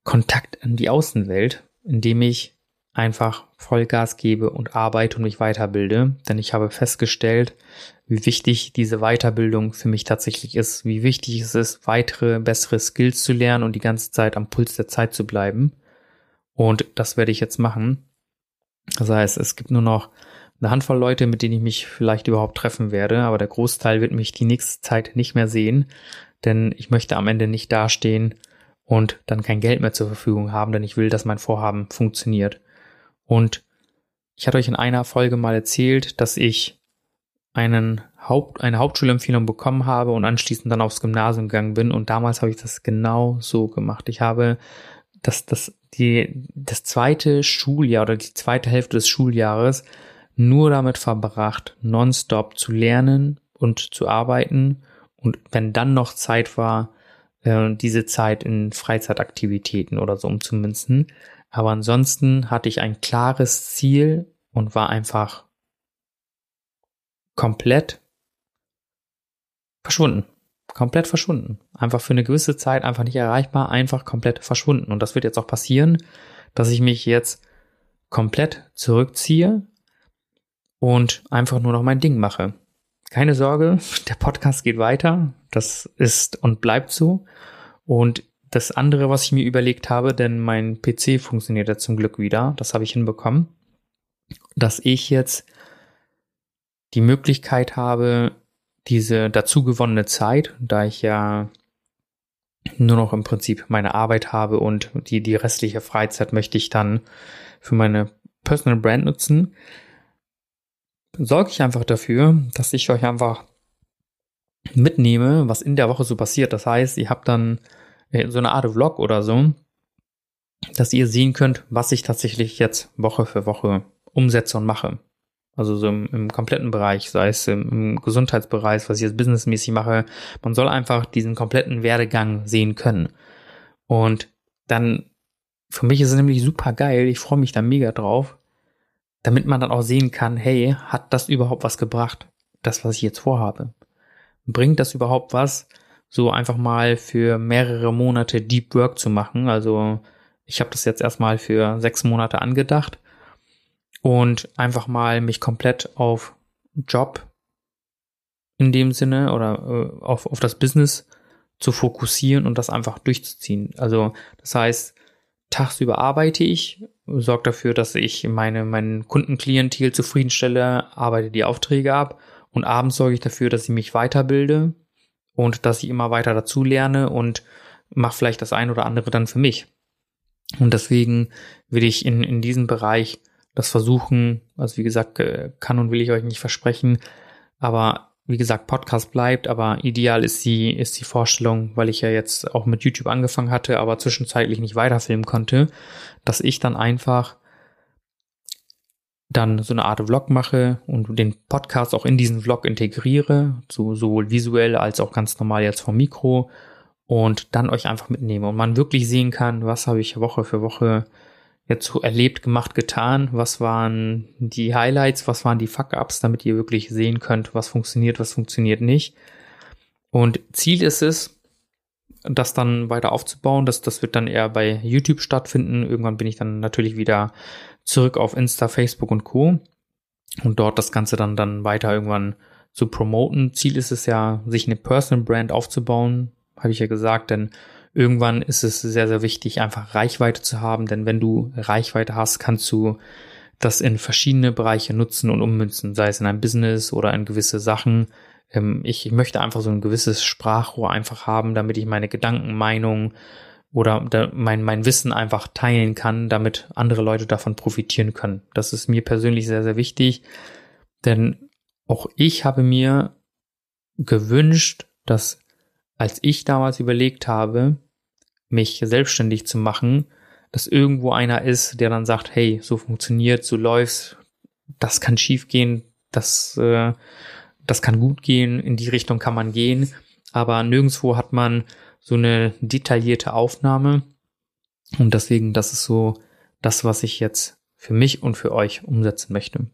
Kontakt in die Außenwelt, indem ich einfach Vollgas gebe und arbeite und mich weiterbilde. Denn ich habe festgestellt, wie wichtig diese Weiterbildung für mich tatsächlich ist, wie wichtig es ist, weitere, bessere Skills zu lernen und die ganze Zeit am Puls der Zeit zu bleiben. Und das werde ich jetzt machen. Das heißt, es gibt nur noch eine Handvoll Leute, mit denen ich mich vielleicht überhaupt treffen werde, aber der Großteil wird mich die nächste Zeit nicht mehr sehen, denn ich möchte am Ende nicht dastehen und dann kein Geld mehr zur Verfügung haben, denn ich will, dass mein Vorhaben funktioniert. Und ich hatte euch in einer Folge mal erzählt, dass ich einen Haupt, eine Hauptschulempfehlung bekommen habe und anschließend dann aufs Gymnasium gegangen bin. Und damals habe ich das genau so gemacht. Ich habe das, das, die, das zweite Schuljahr oder die zweite Hälfte des Schuljahres nur damit verbracht, nonstop zu lernen und zu arbeiten. Und wenn dann noch Zeit war, äh, diese Zeit in Freizeitaktivitäten oder so umzumünzen. Aber ansonsten hatte ich ein klares Ziel und war einfach komplett verschwunden. Komplett verschwunden. Einfach für eine gewisse Zeit einfach nicht erreichbar, einfach komplett verschwunden. Und das wird jetzt auch passieren, dass ich mich jetzt komplett zurückziehe und einfach nur noch mein Ding mache. Keine Sorge, der Podcast geht weiter. Das ist und bleibt so. Und das andere, was ich mir überlegt habe, denn mein PC funktioniert ja zum Glück wieder, das habe ich hinbekommen, dass ich jetzt die Möglichkeit habe, diese dazu gewonnene Zeit, da ich ja nur noch im Prinzip meine Arbeit habe und die, die restliche Freizeit möchte ich dann für meine Personal Brand nutzen, sorge ich einfach dafür, dass ich euch einfach mitnehme, was in der Woche so passiert. Das heißt, ihr habt dann äh, so eine Art Vlog oder so, dass ihr sehen könnt, was ich tatsächlich jetzt Woche für Woche umsetze und mache. Also so im, im kompletten Bereich, sei es im, im, Gesundheitsbereich, was ich jetzt businessmäßig mache. Man soll einfach diesen kompletten Werdegang sehen können. Und dann, für mich ist es nämlich super geil. Ich freue mich da mega drauf, damit man dann auch sehen kann, hey, hat das überhaupt was gebracht? Das, was ich jetzt vorhabe. Bringt das überhaupt was, so einfach mal für mehrere Monate Deep Work zu machen? Also ich habe das jetzt erstmal für sechs Monate angedacht und einfach mal mich komplett auf Job in dem Sinne oder äh, auf, auf das Business zu fokussieren und das einfach durchzuziehen. Also das heißt, tagsüber arbeite ich, sorge dafür, dass ich meine meinen Kundenklientel zufriedenstelle, arbeite die Aufträge ab und abends sorge ich dafür, dass ich mich weiterbilde und dass ich immer weiter dazu lerne und mache vielleicht das ein oder andere dann für mich. Und deswegen will ich in, in diesem Bereich das versuchen. Also wie gesagt, äh, kann und will ich euch nicht versprechen. Aber wie gesagt, Podcast bleibt, aber ideal ist die, ist die Vorstellung, weil ich ja jetzt auch mit YouTube angefangen hatte, aber zwischenzeitlich nicht weiterfilmen konnte, dass ich dann einfach dann so eine Art Vlog mache und den Podcast auch in diesen Vlog integriere, so, sowohl visuell als auch ganz normal jetzt vom Mikro und dann euch einfach mitnehme und man wirklich sehen kann, was habe ich Woche für Woche jetzt so erlebt, gemacht, getan? Was waren die Highlights? Was waren die Fuck-Ups, damit ihr wirklich sehen könnt, was funktioniert, was funktioniert nicht? Und Ziel ist es, das dann weiter aufzubauen. Das, das wird dann eher bei YouTube stattfinden. Irgendwann bin ich dann natürlich wieder zurück auf Insta, Facebook und Co. Und dort das Ganze dann, dann weiter irgendwann zu promoten. Ziel ist es ja, sich eine Personal Brand aufzubauen, habe ich ja gesagt, denn irgendwann ist es sehr, sehr wichtig, einfach Reichweite zu haben, denn wenn du Reichweite hast, kannst du das in verschiedene Bereiche nutzen und ummünzen, sei es in ein Business oder in gewisse Sachen. Ähm, ich möchte einfach so ein gewisses Sprachrohr einfach haben, damit ich meine Gedanken, Meinungen oder mein, mein Wissen einfach teilen kann, damit andere Leute davon profitieren können. Das ist mir persönlich sehr, sehr wichtig, denn auch ich habe mir gewünscht, dass als ich damals überlegt habe, mich selbstständig zu machen, dass irgendwo einer ist, der dann sagt, hey, so funktioniert, so läuft's, das kann schief gehen, das, äh, das kann gut gehen, in die Richtung kann man gehen, aber nirgendwo hat man so eine detaillierte Aufnahme und deswegen, das ist so das, was ich jetzt für mich und für euch umsetzen möchte.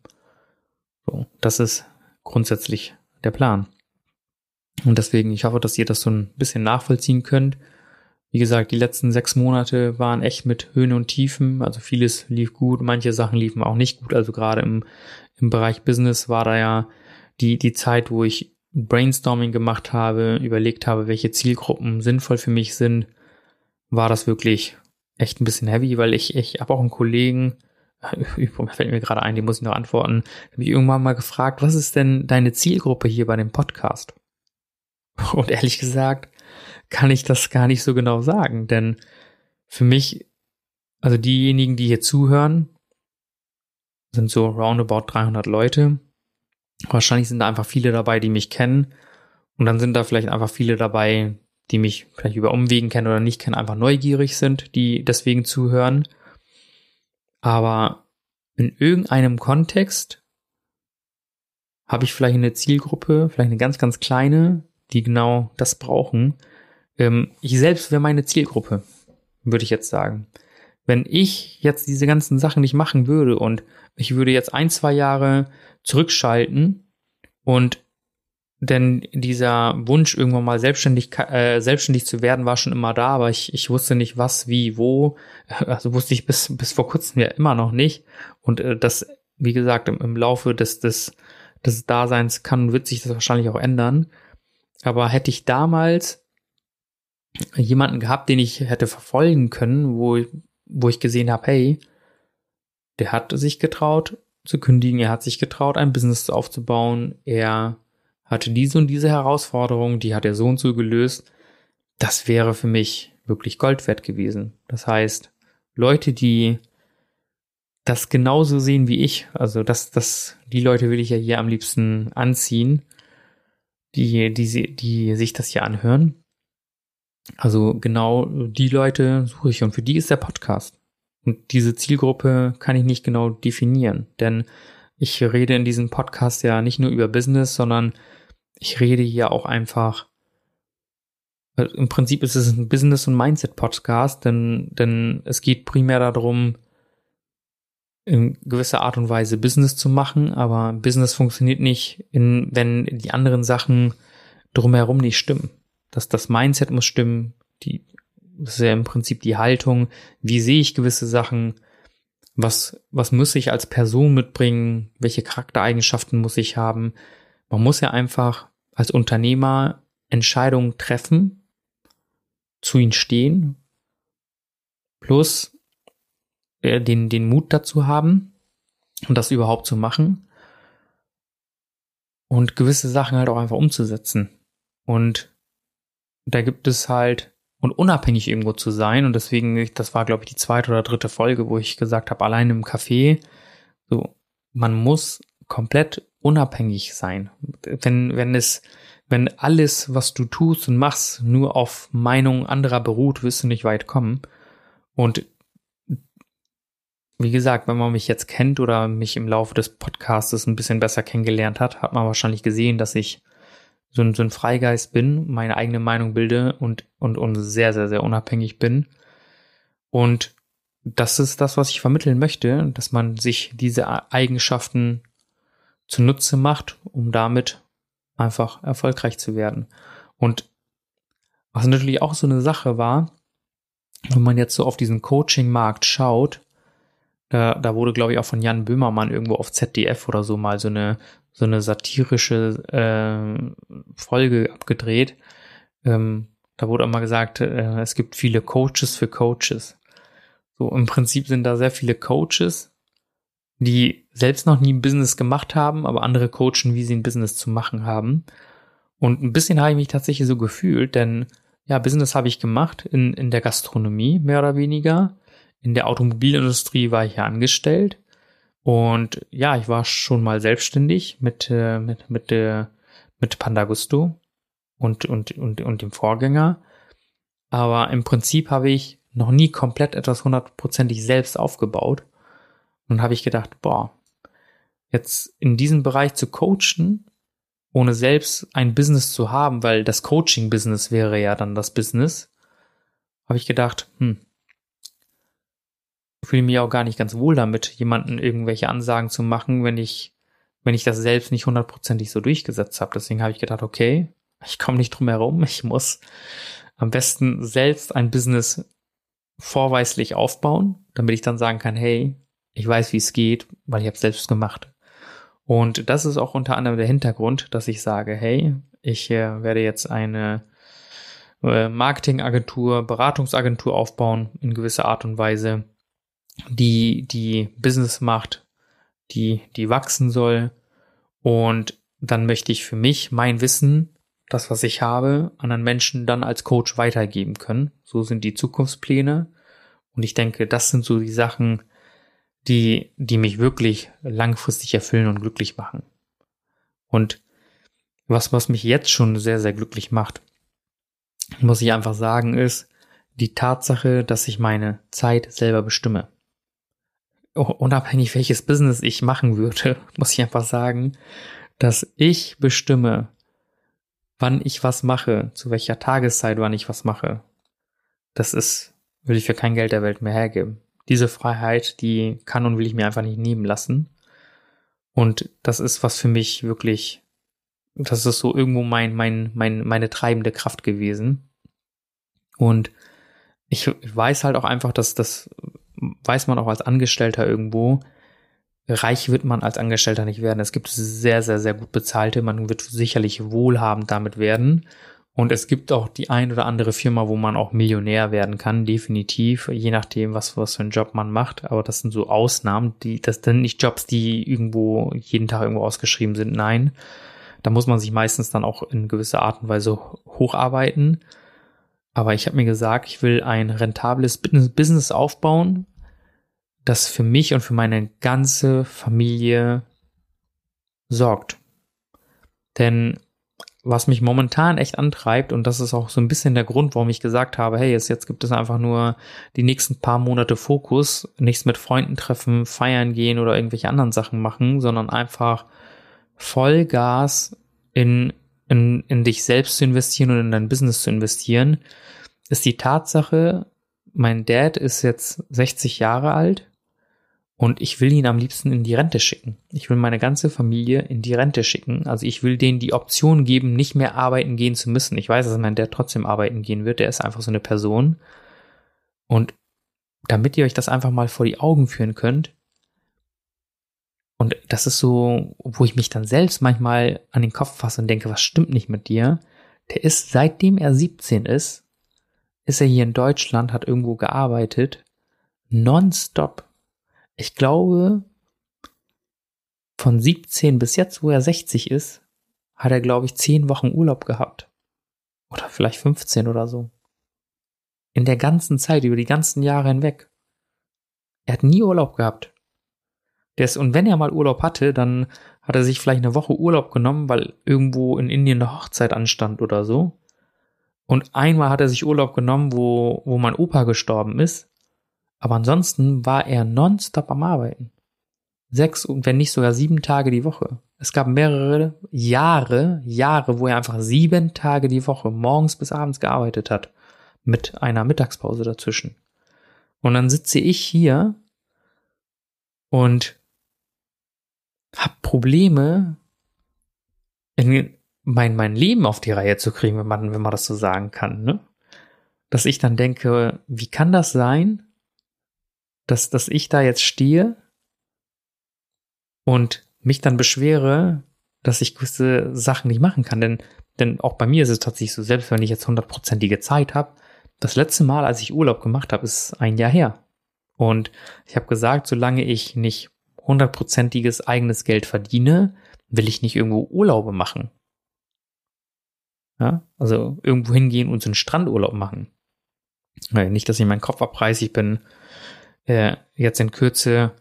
So, das ist grundsätzlich der Plan. Und deswegen, ich hoffe, dass ihr das so ein bisschen nachvollziehen könnt wie gesagt, die letzten sechs Monate waren echt mit Höhen und Tiefen. Also vieles lief gut, manche Sachen liefen auch nicht gut. Also gerade im, im Bereich Business war da ja die, die Zeit, wo ich Brainstorming gemacht habe, überlegt habe, welche Zielgruppen sinnvoll für mich sind, war das wirklich echt ein bisschen heavy, weil ich, ich habe auch einen Kollegen, fällt mir gerade ein, die muss ich noch antworten, habe ich irgendwann mal gefragt, was ist denn deine Zielgruppe hier bei dem Podcast? Und ehrlich gesagt, kann ich das gar nicht so genau sagen, denn für mich, also diejenigen, die hier zuhören, sind so roundabout 300 Leute. Wahrscheinlich sind da einfach viele dabei, die mich kennen. Und dann sind da vielleicht einfach viele dabei, die mich vielleicht über Umwegen kennen oder nicht kennen, einfach neugierig sind, die deswegen zuhören. Aber in irgendeinem Kontext habe ich vielleicht eine Zielgruppe, vielleicht eine ganz, ganz kleine, die genau das brauchen. Ähm, ich selbst wäre meine Zielgruppe, würde ich jetzt sagen. Wenn ich jetzt diese ganzen Sachen nicht machen würde und ich würde jetzt ein, zwei Jahre zurückschalten und denn dieser Wunsch, irgendwann mal selbstständig, äh, selbstständig zu werden, war schon immer da, aber ich, ich wusste nicht, was, wie, wo. Also wusste ich bis, bis vor kurzem ja immer noch nicht. Und äh, das, wie gesagt, im, im Laufe des, des, des Daseins kann wird sich das wahrscheinlich auch ändern. Aber hätte ich damals jemanden gehabt, den ich hätte verfolgen können, wo, wo ich gesehen habe, hey, der hat sich getraut zu kündigen, er hat sich getraut, ein Business aufzubauen, er hatte diese und diese Herausforderung, die hat er so und so gelöst. Das wäre für mich wirklich Gold wert gewesen. Das heißt, Leute, die das genauso sehen wie ich, also das, das, die Leute will ich ja hier am liebsten anziehen, die, die, die sich das hier anhören. Also genau die Leute suche ich und für die ist der Podcast. Und diese Zielgruppe kann ich nicht genau definieren, denn ich rede in diesem Podcast ja nicht nur über Business, sondern ich rede hier auch einfach. Im Prinzip ist es ein Business- und Mindset-Podcast, denn, denn es geht primär darum, in gewisser Art und Weise Business zu machen, aber Business funktioniert nicht, in, wenn die anderen Sachen drumherum nicht stimmen. Das, das Mindset muss stimmen, die, das ist ja im Prinzip die Haltung, wie sehe ich gewisse Sachen, was, was muss ich als Person mitbringen, welche Charaktereigenschaften muss ich haben. Man muss ja einfach als Unternehmer Entscheidungen treffen, zu ihnen stehen, plus äh, den, den Mut dazu haben und das überhaupt zu machen und gewisse Sachen halt auch einfach umzusetzen. Und da gibt es halt und unabhängig irgendwo zu sein. Und deswegen, das war, glaube ich, die zweite oder dritte Folge, wo ich gesagt habe, allein im Café, so, man muss komplett unabhängig sein. Wenn, wenn es, wenn alles, was du tust und machst, nur auf Meinung anderer beruht, wirst du nicht weit kommen. Und wie gesagt, wenn man mich jetzt kennt oder mich im Laufe des Podcasts ein bisschen besser kennengelernt hat, hat man wahrscheinlich gesehen, dass ich so ein, so ein Freigeist bin, meine eigene Meinung bilde und, und, und sehr, sehr, sehr unabhängig bin. Und das ist das, was ich vermitteln möchte, dass man sich diese Eigenschaften zunutze macht, um damit einfach erfolgreich zu werden. Und was natürlich auch so eine Sache war, wenn man jetzt so auf diesen Coaching-Markt schaut, da, da wurde, glaube ich, auch von Jan Böhmermann irgendwo auf ZDF oder so mal so eine, so eine satirische äh, Folge abgedreht. Ähm, da wurde auch mal gesagt, äh, es gibt viele Coaches für Coaches. So im Prinzip sind da sehr viele Coaches, die selbst noch nie ein Business gemacht haben, aber andere coachen, wie sie ein Business zu machen haben. Und ein bisschen habe ich mich tatsächlich so gefühlt, denn ja, Business habe ich gemacht in, in der Gastronomie, mehr oder weniger. In der Automobilindustrie war ich ja angestellt. Und ja, ich war schon mal selbstständig mit, äh, mit, mit, äh, mit Pandagusto und, und, und, und dem Vorgänger. Aber im Prinzip habe ich noch nie komplett etwas hundertprozentig selbst aufgebaut. Und habe ich gedacht, boah, jetzt in diesem Bereich zu coachen, ohne selbst ein Business zu haben, weil das Coaching-Business wäre ja dann das Business, habe ich gedacht, hm, fühle mich auch gar nicht ganz wohl damit, jemanden irgendwelche Ansagen zu machen, wenn ich, wenn ich das selbst nicht hundertprozentig so durchgesetzt habe. Deswegen habe ich gedacht, okay, ich komme nicht drum herum, ich muss am besten selbst ein Business vorweislich aufbauen, damit ich dann sagen kann, hey, ich weiß, wie es geht, weil ich habe es selbst gemacht. Und das ist auch unter anderem der Hintergrund, dass ich sage, hey, ich äh, werde jetzt eine äh, Marketingagentur, Beratungsagentur aufbauen in gewisser Art und Weise, die, die Business macht, die, die wachsen soll. Und dann möchte ich für mich mein Wissen, das, was ich habe, anderen Menschen dann als Coach weitergeben können. So sind die Zukunftspläne. Und ich denke, das sind so die Sachen, die, die mich wirklich langfristig erfüllen und glücklich machen. Und was, was mich jetzt schon sehr, sehr glücklich macht, muss ich einfach sagen, ist die Tatsache, dass ich meine Zeit selber bestimme. Unabhängig welches Business ich machen würde, muss ich einfach sagen, dass ich bestimme, wann ich was mache, zu welcher Tageszeit, wann ich was mache. Das ist, will ich für kein Geld der Welt mehr hergeben. Diese Freiheit, die kann und will ich mir einfach nicht nehmen lassen. Und das ist was für mich wirklich, das ist so irgendwo mein, mein, mein, meine treibende Kraft gewesen. Und ich weiß halt auch einfach, dass das weiß man auch als Angestellter irgendwo, reich wird man als Angestellter nicht werden. Es gibt sehr, sehr, sehr gut bezahlte. Man wird sicherlich wohlhabend damit werden. Und es gibt auch die ein oder andere Firma, wo man auch Millionär werden kann, definitiv, je nachdem, was, was für einen Job man macht. Aber das sind so Ausnahmen, die, das sind nicht Jobs, die irgendwo jeden Tag irgendwo ausgeschrieben sind. Nein. Da muss man sich meistens dann auch in gewisser Art und Weise hocharbeiten. Aber ich habe mir gesagt, ich will ein rentables Business aufbauen, das für mich und für meine ganze Familie sorgt. Denn was mich momentan echt antreibt, und das ist auch so ein bisschen der Grund, warum ich gesagt habe, hey, jetzt, gibt es einfach nur die nächsten paar Monate Fokus, nichts mit Freunden treffen, feiern gehen oder irgendwelche anderen Sachen machen, sondern einfach Vollgas in, in, in dich selbst zu investieren und in dein Business zu investieren, ist die Tatsache, mein Dad ist jetzt 60 Jahre alt und ich will ihn am liebsten in die Rente schicken. Ich will meine ganze Familie in die Rente schicken. Also ich will denen die Option geben, nicht mehr arbeiten gehen zu müssen. Ich weiß, dass mein Dad trotzdem arbeiten gehen wird. Der ist einfach so eine Person. Und damit ihr euch das einfach mal vor die Augen führen könnt, und das ist so, wo ich mich dann selbst manchmal an den Kopf fasse und denke, was stimmt nicht mit dir? Der ist, seitdem er 17 ist, ist er hier in Deutschland, hat irgendwo gearbeitet, nonstop ich glaube, von 17 bis jetzt, wo er 60 ist, hat er, glaube ich, 10 Wochen Urlaub gehabt. Oder vielleicht 15 oder so. In der ganzen Zeit, über die ganzen Jahre hinweg. Er hat nie Urlaub gehabt. Der ist, und wenn er mal Urlaub hatte, dann hat er sich vielleicht eine Woche Urlaub genommen, weil irgendwo in Indien eine Hochzeit anstand oder so. Und einmal hat er sich Urlaub genommen, wo, wo mein Opa gestorben ist. Aber ansonsten war er nonstop am Arbeiten. Sechs und wenn nicht sogar sieben Tage die Woche. Es gab mehrere Jahre, Jahre, wo er einfach sieben Tage die Woche morgens bis abends gearbeitet hat. Mit einer Mittagspause dazwischen. Und dann sitze ich hier und habe Probleme, in mein, mein Leben auf die Reihe zu kriegen, wenn man, wenn man das so sagen kann, ne? Dass ich dann denke, wie kann das sein, dass, dass ich da jetzt stehe und mich dann beschwere, dass ich gewisse Sachen nicht machen kann. Denn, denn auch bei mir ist es tatsächlich so, selbst wenn ich jetzt hundertprozentige Zeit habe, das letzte Mal, als ich Urlaub gemacht habe, ist ein Jahr her. Und ich habe gesagt, solange ich nicht hundertprozentiges eigenes Geld verdiene, will ich nicht irgendwo Urlaube machen. Ja, also irgendwo hingehen und so einen Strandurlaub machen. Nicht, dass ich meinen Kopf abreiße, ich bin äh, jetzt in Kürze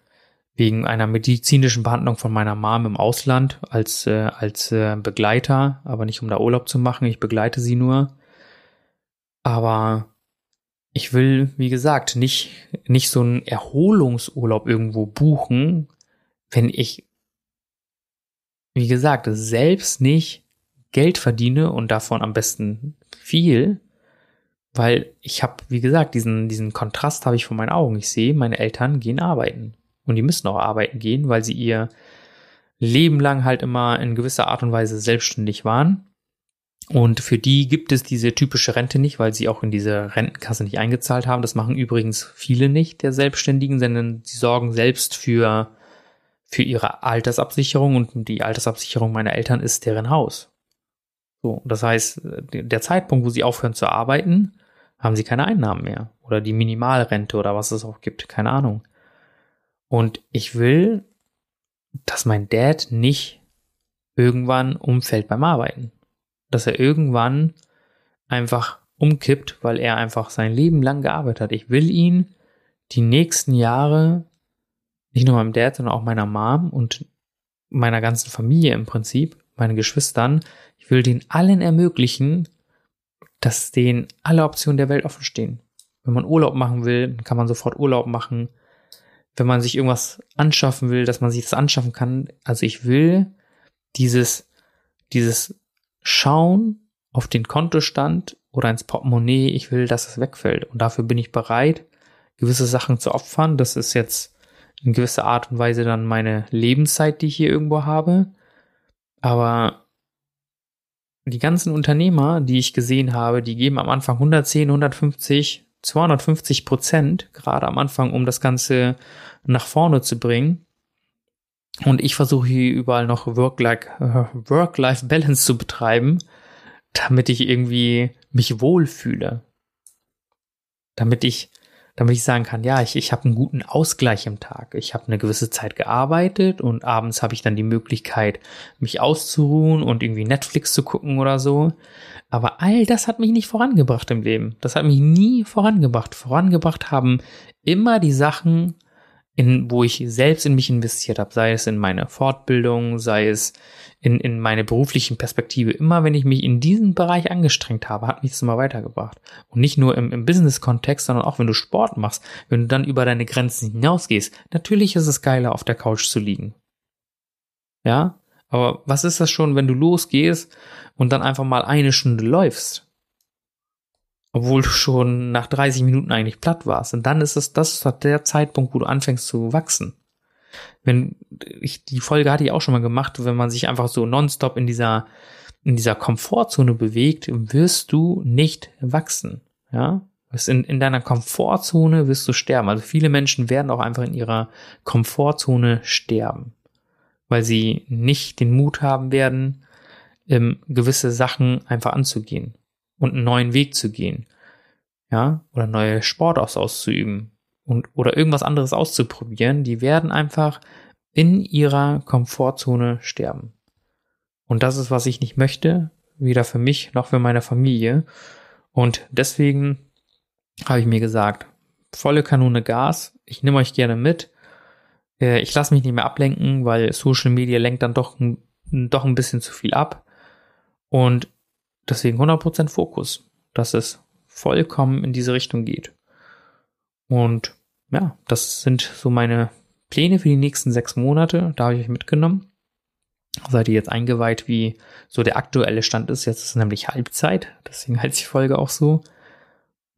wegen einer medizinischen Behandlung von meiner Mom im Ausland als, äh, als äh, Begleiter, aber nicht um da Urlaub zu machen, ich begleite sie nur. Aber ich will, wie gesagt, nicht, nicht so einen Erholungsurlaub irgendwo buchen, wenn ich, wie gesagt, selbst nicht Geld verdiene und davon am besten viel, weil ich habe, wie gesagt, diesen, diesen Kontrast habe ich vor meinen Augen. Ich sehe, meine Eltern gehen arbeiten. Und die müssen auch arbeiten gehen, weil sie ihr Leben lang halt immer in gewisser Art und Weise selbstständig waren. Und für die gibt es diese typische Rente nicht, weil sie auch in diese Rentenkasse nicht eingezahlt haben. Das machen übrigens viele nicht der Selbstständigen, sondern sie sorgen selbst für, für ihre Altersabsicherung und die Altersabsicherung meiner Eltern ist deren Haus. So, das heißt, der Zeitpunkt, wo sie aufhören zu arbeiten, haben sie keine Einnahmen mehr. Oder die Minimalrente oder was es auch gibt, keine Ahnung. Und ich will, dass mein Dad nicht irgendwann umfällt beim Arbeiten. dass er irgendwann einfach umkippt, weil er einfach sein Leben lang gearbeitet hat. Ich will ihn die nächsten Jahre nicht nur meinem Dad, sondern auch meiner Mom und meiner ganzen Familie im Prinzip, meinen Geschwistern, ich will den allen ermöglichen, dass denen alle Optionen der Welt offen stehen. Wenn man Urlaub machen will, kann man sofort Urlaub machen. Wenn man sich irgendwas anschaffen will, dass man sich das anschaffen kann. Also ich will dieses, dieses Schauen auf den Kontostand oder ins Portemonnaie, ich will, dass es wegfällt. Und dafür bin ich bereit, gewisse Sachen zu opfern. Das ist jetzt in gewisser Art und Weise dann meine Lebenszeit, die ich hier irgendwo habe. Aber die ganzen Unternehmer, die ich gesehen habe, die geben am Anfang 110, 150, 250 Prozent, gerade am Anfang, um das Ganze nach vorne zu bringen. Und ich versuche hier überall noch Work-Life-Balance zu betreiben, damit ich irgendwie mich wohlfühle. Damit ich damit ich sagen kann, ja, ich, ich habe einen guten Ausgleich im Tag. Ich habe eine gewisse Zeit gearbeitet und abends habe ich dann die Möglichkeit, mich auszuruhen und irgendwie Netflix zu gucken oder so. Aber all das hat mich nicht vorangebracht im Leben. Das hat mich nie vorangebracht. Vorangebracht haben immer die Sachen, in, wo ich selbst in mich investiert habe, sei es in meine Fortbildung, sei es in, in meine beruflichen Perspektive. Immer wenn ich mich in diesen Bereich angestrengt habe, hat mich das immer weitergebracht. Und nicht nur im, im Business-Kontext, sondern auch wenn du Sport machst, wenn du dann über deine Grenzen hinausgehst. Natürlich ist es geiler, auf der Couch zu liegen. Ja, aber was ist das schon, wenn du losgehst und dann einfach mal eine Stunde läufst? Obwohl du schon nach 30 Minuten eigentlich platt warst. Und dann ist es, das ist der Zeitpunkt, wo du anfängst zu wachsen. Wenn ich, die Folge hatte ich auch schon mal gemacht, wenn man sich einfach so nonstop in dieser, in dieser Komfortzone bewegt, wirst du nicht wachsen. Ja, in, in deiner Komfortzone wirst du sterben. Also viele Menschen werden auch einfach in ihrer Komfortzone sterben, weil sie nicht den Mut haben werden, ähm, gewisse Sachen einfach anzugehen und einen neuen Weg zu gehen. Ja, oder neue Sportarts auszuüben und oder irgendwas anderes auszuprobieren, die werden einfach in ihrer Komfortzone sterben. Und das ist, was ich nicht möchte, weder für mich noch für meine Familie. Und deswegen habe ich mir gesagt, volle Kanone Gas, ich nehme euch gerne mit. Äh, ich lasse mich nicht mehr ablenken, weil Social Media lenkt dann doch, doch ein bisschen zu viel ab. Und Deswegen 100% Fokus, dass es vollkommen in diese Richtung geht. Und ja, das sind so meine Pläne für die nächsten sechs Monate. Da habe ich euch mitgenommen. Seid ihr jetzt eingeweiht, wie so der aktuelle Stand ist. Jetzt ist es nämlich Halbzeit. Deswegen heißt die Folge auch so.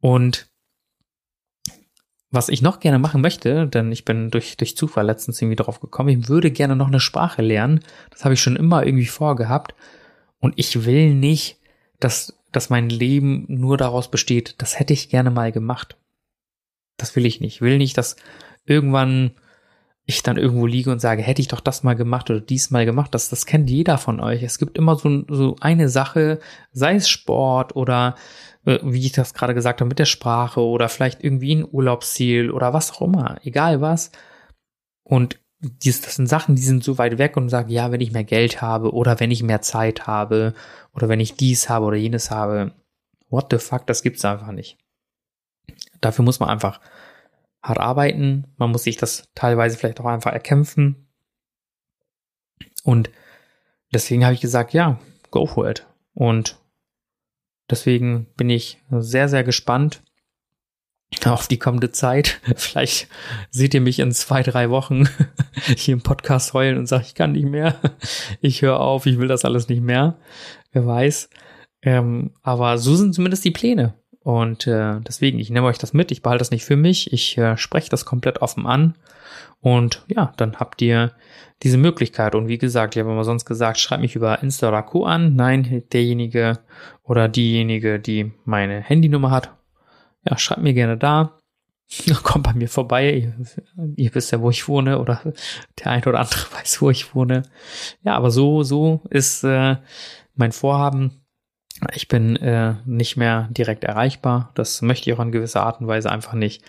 Und was ich noch gerne machen möchte, denn ich bin durch, durch Zufall letztens irgendwie drauf gekommen, ich würde gerne noch eine Sprache lernen. Das habe ich schon immer irgendwie vorgehabt. Und ich will nicht dass, dass mein Leben nur daraus besteht, das hätte ich gerne mal gemacht. Das will ich nicht. Ich will nicht, dass irgendwann ich dann irgendwo liege und sage, hätte ich doch das mal gemacht oder dies mal gemacht. Das, das kennt jeder von euch. Es gibt immer so, so eine Sache, sei es Sport oder äh, wie ich das gerade gesagt habe, mit der Sprache oder vielleicht irgendwie ein Urlaubsziel oder was auch immer, egal was. Und dies, das sind Sachen, die sind so weit weg und sagen, ja, wenn ich mehr Geld habe oder wenn ich mehr Zeit habe oder wenn ich dies habe oder jenes habe, what the fuck, das gibt's einfach nicht. Dafür muss man einfach hart arbeiten, man muss sich das teilweise vielleicht auch einfach erkämpfen. Und deswegen habe ich gesagt, ja, go for it. Und deswegen bin ich sehr, sehr gespannt, auf die kommende Zeit. Vielleicht seht ihr mich in zwei, drei Wochen hier im Podcast heulen und sagt, ich kann nicht mehr. Ich höre auf, ich will das alles nicht mehr. Wer weiß. Ähm, aber so sind zumindest die Pläne. Und äh, deswegen, ich nehme euch das mit, ich behalte das nicht für mich, ich äh, spreche das komplett offen an. Und ja, dann habt ihr diese Möglichkeit. Und wie gesagt, ich habe immer sonst gesagt, schreibt mich über Insta oder Co. an. Nein, derjenige oder diejenige, die meine Handynummer hat, ja, schreibt mir gerne da. Kommt bei mir vorbei. Ihr, ihr, wisst ja, wo ich wohne oder der ein oder andere weiß, wo ich wohne. Ja, aber so, so ist äh, mein Vorhaben. Ich bin äh, nicht mehr direkt erreichbar. Das möchte ich auch in gewisser Art und Weise einfach nicht.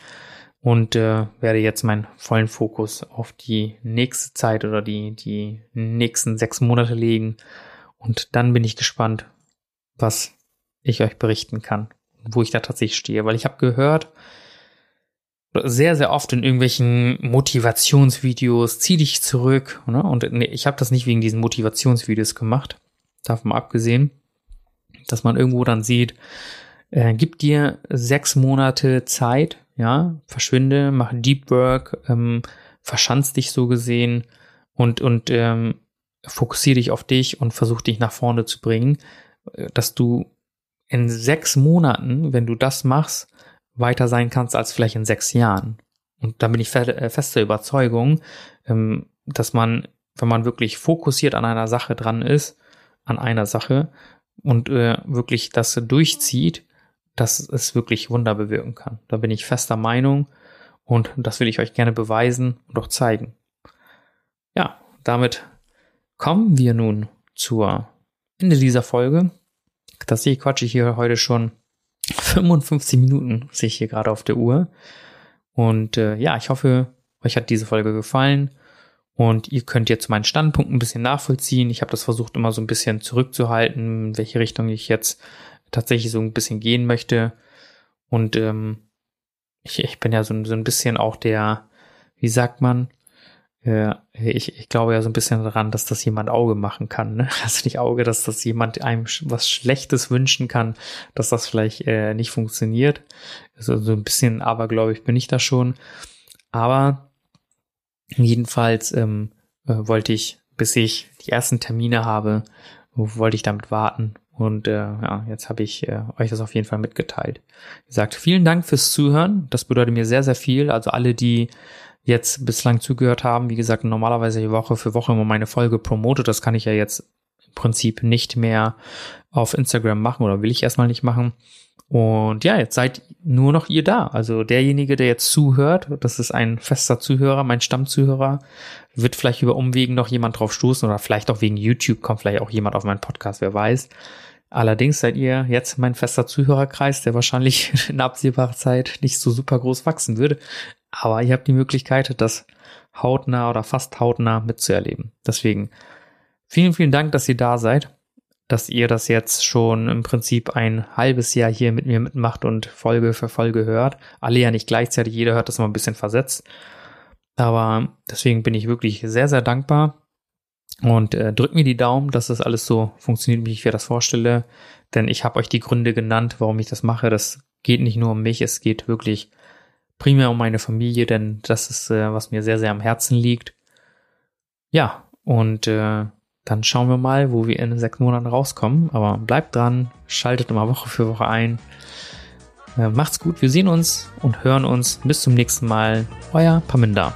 Und äh, werde jetzt meinen vollen Fokus auf die nächste Zeit oder die, die nächsten sechs Monate legen. Und dann bin ich gespannt, was ich euch berichten kann, wo ich da tatsächlich stehe, weil ich habe gehört, sehr, sehr oft in irgendwelchen Motivationsvideos, zieh dich zurück. Ne? Und nee, ich habe das nicht wegen diesen Motivationsvideos gemacht, davon abgesehen, dass man irgendwo dann sieht, äh, gib dir sechs Monate Zeit, ja, verschwinde, mach Deep Work, ähm, verschanz dich so gesehen und, und ähm, fokussiere dich auf dich und versuch dich nach vorne zu bringen, äh, dass du in sechs Monaten, wenn du das machst, weiter sein kannst als vielleicht in sechs Jahren. Und da bin ich äh, fester Überzeugung, ähm, dass man, wenn man wirklich fokussiert an einer Sache dran ist, an einer Sache und äh, wirklich das durchzieht, dass es wirklich Wunder bewirken kann. Da bin ich fester Meinung und das will ich euch gerne beweisen und auch zeigen. Ja, damit kommen wir nun zur Ende dieser Folge. Tatsächlich quatsche ich hier heute schon 55 Minuten sehe ich hier gerade auf der Uhr. Und äh, ja, ich hoffe, euch hat diese Folge gefallen und ihr könnt jetzt meinen Standpunkt ein bisschen nachvollziehen. Ich habe das versucht immer so ein bisschen zurückzuhalten, in welche Richtung ich jetzt tatsächlich so ein bisschen gehen möchte. Und ähm, ich, ich bin ja so, so ein bisschen auch der, wie sagt man, ja, ich, ich glaube ja so ein bisschen daran, dass das jemand Auge machen kann. Ne? Also nicht Auge, dass das jemand einem was Schlechtes wünschen kann, dass das vielleicht äh, nicht funktioniert. Also so ein bisschen abergläubig bin ich da schon. Aber jedenfalls ähm, äh, wollte ich, bis ich die ersten Termine habe, wollte ich damit warten. Und äh, ja, jetzt habe ich äh, euch das auf jeden Fall mitgeteilt. Wie gesagt, vielen Dank fürs Zuhören. Das bedeutet mir sehr, sehr viel. Also alle, die jetzt bislang zugehört haben. Wie gesagt, normalerweise Woche für Woche immer meine Folge promotet. Das kann ich ja jetzt im Prinzip nicht mehr auf Instagram machen oder will ich erstmal nicht machen. Und ja, jetzt seid nur noch ihr da. Also derjenige, der jetzt zuhört, das ist ein fester Zuhörer, mein Stammzuhörer, wird vielleicht über Umwegen noch jemand drauf stoßen oder vielleicht auch wegen YouTube kommt vielleicht auch jemand auf meinen Podcast, wer weiß. Allerdings seid ihr jetzt mein fester Zuhörerkreis, der wahrscheinlich in absehbarer Zeit nicht so super groß wachsen würde. Aber ihr habt die Möglichkeit, das hautnah oder fast hautnah mitzuerleben. Deswegen vielen, vielen Dank, dass ihr da seid, dass ihr das jetzt schon im Prinzip ein halbes Jahr hier mit mir mitmacht und Folge für Folge hört. Alle ja nicht gleichzeitig, jeder hört das immer ein bisschen versetzt. Aber deswegen bin ich wirklich sehr, sehr dankbar. Und äh, drückt mir die Daumen, dass das alles so funktioniert, wie ich mir das vorstelle. Denn ich habe euch die Gründe genannt, warum ich das mache. Das geht nicht nur um mich, es geht wirklich primär um meine Familie, denn das ist, äh, was mir sehr, sehr am Herzen liegt. Ja, und äh, dann schauen wir mal, wo wir in sechs Monaten rauskommen. Aber bleibt dran, schaltet immer Woche für Woche ein. Äh, macht's gut, wir sehen uns und hören uns. Bis zum nächsten Mal. Euer Paminda.